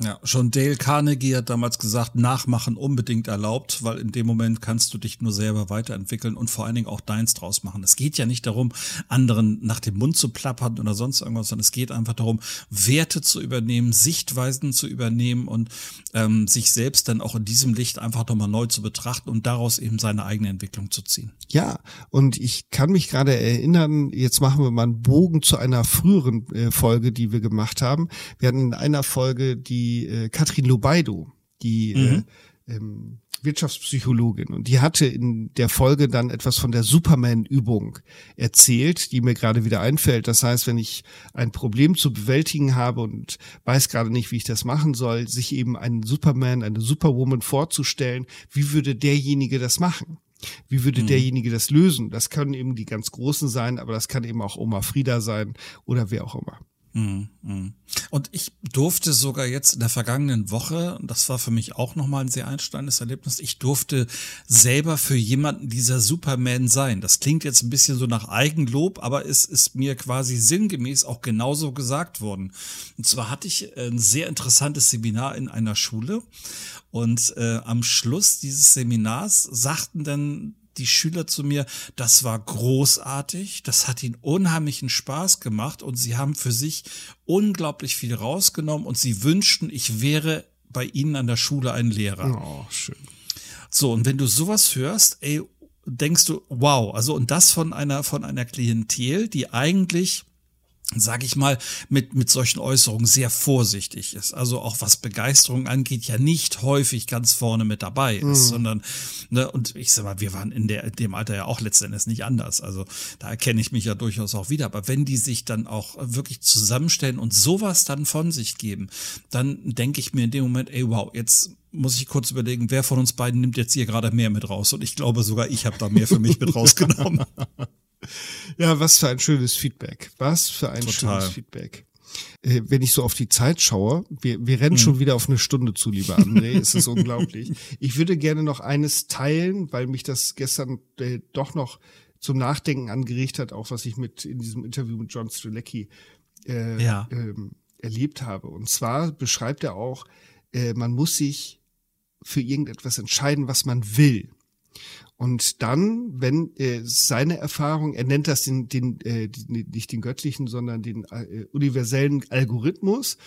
Ja, schon Dale Carnegie hat damals gesagt, Nachmachen unbedingt erlaubt, weil in dem Moment kannst du dich nur selber weiterentwickeln und vor allen Dingen auch deins draus machen. Es geht ja nicht darum, anderen nach dem Mund zu plappern oder sonst irgendwas, sondern es geht einfach darum, Werte zu übernehmen, Sichtweisen zu übernehmen und ähm, sich selbst dann auch in diesem Licht einfach nochmal neu zu betrachten und daraus eben seine eigene Entwicklung zu ziehen. Ja, und ich kann mich gerade erinnern, jetzt machen wir mal einen Bogen zu einer früheren äh, Folge, die wir gemacht haben. Wir hatten in einer Folge die äh, Katrin Lobaido, die äh, mhm. äh, ähm, Wirtschaftspsychologin und die hatte in der Folge dann etwas von der Superman-Übung erzählt, die mir gerade wieder einfällt. Das heißt, wenn ich ein Problem zu bewältigen habe und weiß gerade nicht, wie ich das machen soll, sich eben einen Superman, eine Superwoman vorzustellen, wie würde derjenige das machen? Wie würde mhm. derjenige das lösen? Das können eben die ganz Großen sein, aber das kann eben auch Oma Frieda sein oder wer auch immer. Mhm, mhm. Und ich durfte sogar jetzt in der vergangenen Woche, das war für mich auch nochmal ein sehr einsteigendes Erlebnis, ich durfte selber für jemanden dieser Superman sein. Das klingt jetzt ein bisschen so nach Eigenlob, aber es ist mir quasi sinngemäß auch genauso gesagt worden. Und zwar hatte ich ein sehr interessantes Seminar in einer Schule und äh, am Schluss dieses Seminars sagten dann die Schüler zu mir, das war großartig, das hat ihnen unheimlichen Spaß gemacht und sie haben für sich unglaublich viel rausgenommen und sie wünschten, ich wäre bei ihnen an der Schule ein Lehrer. Oh, schön. So, und wenn du sowas hörst, ey, denkst du, wow, also und das von einer, von einer Klientel, die eigentlich sage ich mal, mit, mit solchen Äußerungen sehr vorsichtig ist. Also auch was Begeisterung angeht, ja nicht häufig ganz vorne mit dabei ist, mhm. sondern, ne, und ich sag mal, wir waren in, der, in dem Alter ja auch letztendlich nicht anders. Also da erkenne ich mich ja durchaus auch wieder. Aber wenn die sich dann auch wirklich zusammenstellen und sowas dann von sich geben, dann denke ich mir in dem Moment, ey, wow, jetzt muss ich kurz überlegen, wer von uns beiden nimmt jetzt hier gerade mehr mit raus? Und ich glaube sogar, ich habe da mehr für mich mit rausgenommen. Ja, was für ein schönes Feedback. Was für ein Total. schönes Feedback. Äh, wenn ich so auf die Zeit schaue, wir, wir rennen hm. schon wieder auf eine Stunde zu, lieber André, es ist unglaublich. Ich würde gerne noch eines teilen, weil mich das gestern äh, doch noch zum Nachdenken angeregt hat, auch was ich mit in diesem Interview mit John Strelecki äh, ja. ähm, erlebt habe. Und zwar beschreibt er auch, äh, man muss sich für irgendetwas entscheiden, was man will. Und dann, wenn äh, seine Erfahrung, er nennt das den, den äh, nicht den göttlichen, sondern den äh, universellen Algorithmus.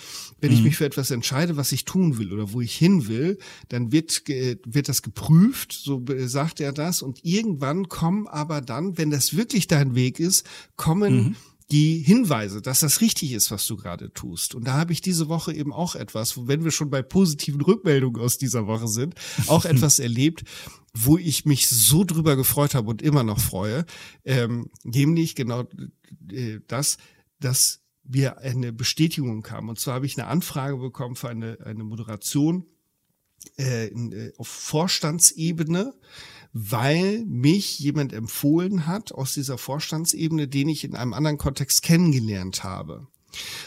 Wenn mhm. ich mich für etwas entscheide, was ich tun will oder wo ich hin will, dann wird äh, wird das geprüft, so sagt er das. Und irgendwann kommen aber dann, wenn das wirklich dein Weg ist, kommen mhm die Hinweise, dass das richtig ist, was du gerade tust. Und da habe ich diese Woche eben auch etwas, wenn wir schon bei positiven Rückmeldungen aus dieser Woche sind, auch etwas erlebt, wo ich mich so drüber gefreut habe und immer noch freue, ähm, nämlich genau äh, das, dass wir eine Bestätigung kamen. Und zwar habe ich eine Anfrage bekommen für eine, eine Moderation äh, in, äh, auf Vorstandsebene weil mich jemand empfohlen hat aus dieser Vorstandsebene, den ich in einem anderen Kontext kennengelernt habe.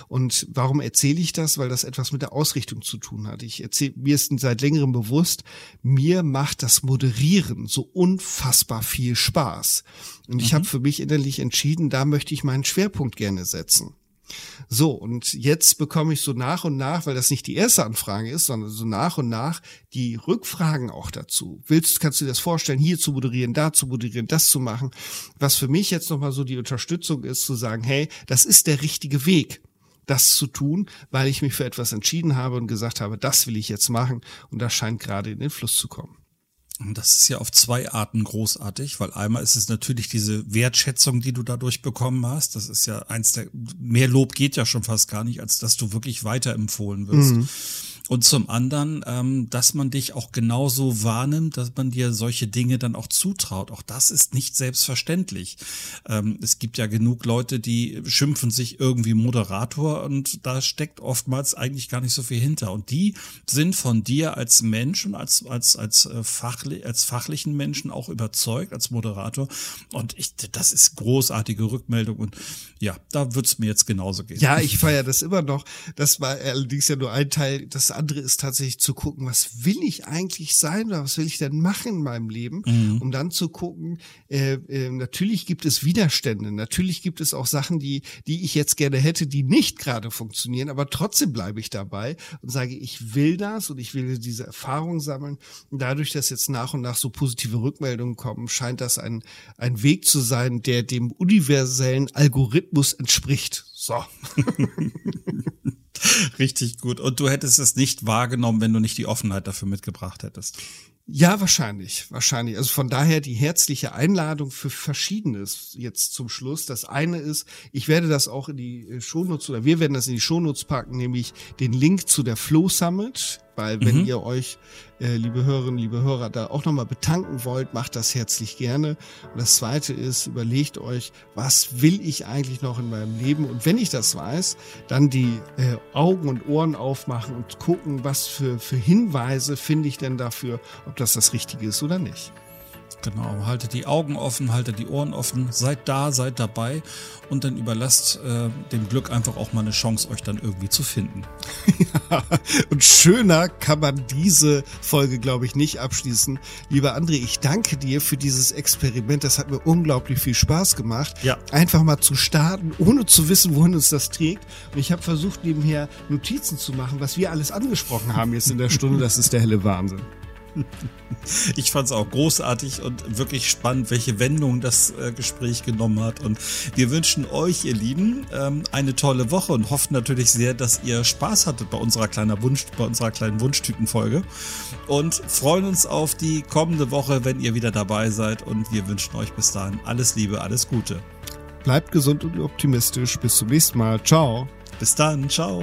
Und warum erzähle ich das? Weil das etwas mit der Ausrichtung zu tun hat. Ich erzähle, mir ist seit längerem bewusst, mir macht das Moderieren so unfassbar viel Spaß. Und ich mhm. habe für mich innerlich entschieden, da möchte ich meinen Schwerpunkt gerne setzen. So, und jetzt bekomme ich so nach und nach, weil das nicht die erste Anfrage ist, sondern so nach und nach die Rückfragen auch dazu. Willst, kannst du dir das vorstellen, hier zu moderieren, da zu moderieren, das zu machen? Was für mich jetzt nochmal so die Unterstützung ist, zu sagen, hey, das ist der richtige Weg das zu tun, weil ich mich für etwas entschieden habe und gesagt habe, das will ich jetzt machen und das scheint gerade in den Fluss zu kommen. Das ist ja auf zwei Arten großartig, weil einmal ist es natürlich diese Wertschätzung, die du dadurch bekommen hast. Das ist ja eins der, mehr Lob geht ja schon fast gar nicht, als dass du wirklich weiterempfohlen wirst. Mhm. Und zum anderen, ähm, dass man dich auch genauso wahrnimmt, dass man dir solche Dinge dann auch zutraut. Auch das ist nicht selbstverständlich. Ähm, es gibt ja genug Leute, die schimpfen sich irgendwie Moderator und da steckt oftmals eigentlich gar nicht so viel hinter. Und die sind von dir als Mensch und als, als, als, äh, fachli als fachlichen Menschen auch überzeugt, als Moderator. Und ich, das ist großartige Rückmeldung. Und ja, da wird's mir jetzt genauso gehen. Ja, ich feiere das immer noch. Das war allerdings ja nur ein Teil. Das andere ist tatsächlich zu gucken, was will ich eigentlich sein oder was will ich denn machen in meinem Leben, mhm. um dann zu gucken, äh, äh, natürlich gibt es Widerstände, natürlich gibt es auch Sachen, die, die ich jetzt gerne hätte, die nicht gerade funktionieren, aber trotzdem bleibe ich dabei und sage, ich will das und ich will diese Erfahrung sammeln. Und dadurch, dass jetzt nach und nach so positive Rückmeldungen kommen, scheint das ein, ein Weg zu sein, der dem universellen Algorithmus entspricht. So. Richtig gut. Und du hättest es nicht wahrgenommen, wenn du nicht die Offenheit dafür mitgebracht hättest. Ja, wahrscheinlich, wahrscheinlich. Also von daher die herzliche Einladung für Verschiedenes jetzt zum Schluss. Das eine ist, ich werde das auch in die äh, Shownotes oder wir werden das in die Shownotes packen, nämlich den Link zu der Flow Summit weil wenn mhm. ihr euch, äh, liebe Hörerinnen, liebe Hörer, da auch nochmal betanken wollt, macht das herzlich gerne. Und das zweite ist, überlegt euch, was will ich eigentlich noch in meinem Leben? Und wenn ich das weiß, dann die äh, Augen und Ohren aufmachen und gucken, was für, für Hinweise finde ich denn dafür, ob das das Richtige ist oder nicht. Genau, haltet die Augen offen, haltet die Ohren offen, seid da, seid dabei und dann überlasst äh, dem Glück einfach auch mal eine Chance, euch dann irgendwie zu finden. ja, und schöner kann man diese Folge, glaube ich, nicht abschließen. Lieber André, ich danke dir für dieses Experiment. Das hat mir unglaublich viel Spaß gemacht. Ja. Einfach mal zu starten, ohne zu wissen, wohin uns das trägt. Und ich habe versucht, nebenher Notizen zu machen, was wir alles angesprochen haben jetzt in der Stunde. Das ist der helle Wahnsinn. Ich fand es auch großartig und wirklich spannend, welche Wendung das äh, Gespräch genommen hat. Und wir wünschen euch, ihr Lieben, ähm, eine tolle Woche und hoffen natürlich sehr, dass ihr Spaß hattet bei unserer kleinen Wunsch, bei unserer kleinen Wunschtütenfolge und freuen uns auf die kommende Woche, wenn ihr wieder dabei seid. Und wir wünschen euch bis dahin alles Liebe, alles Gute. Bleibt gesund und optimistisch. Bis zum nächsten Mal. Ciao. Bis dann. Ciao.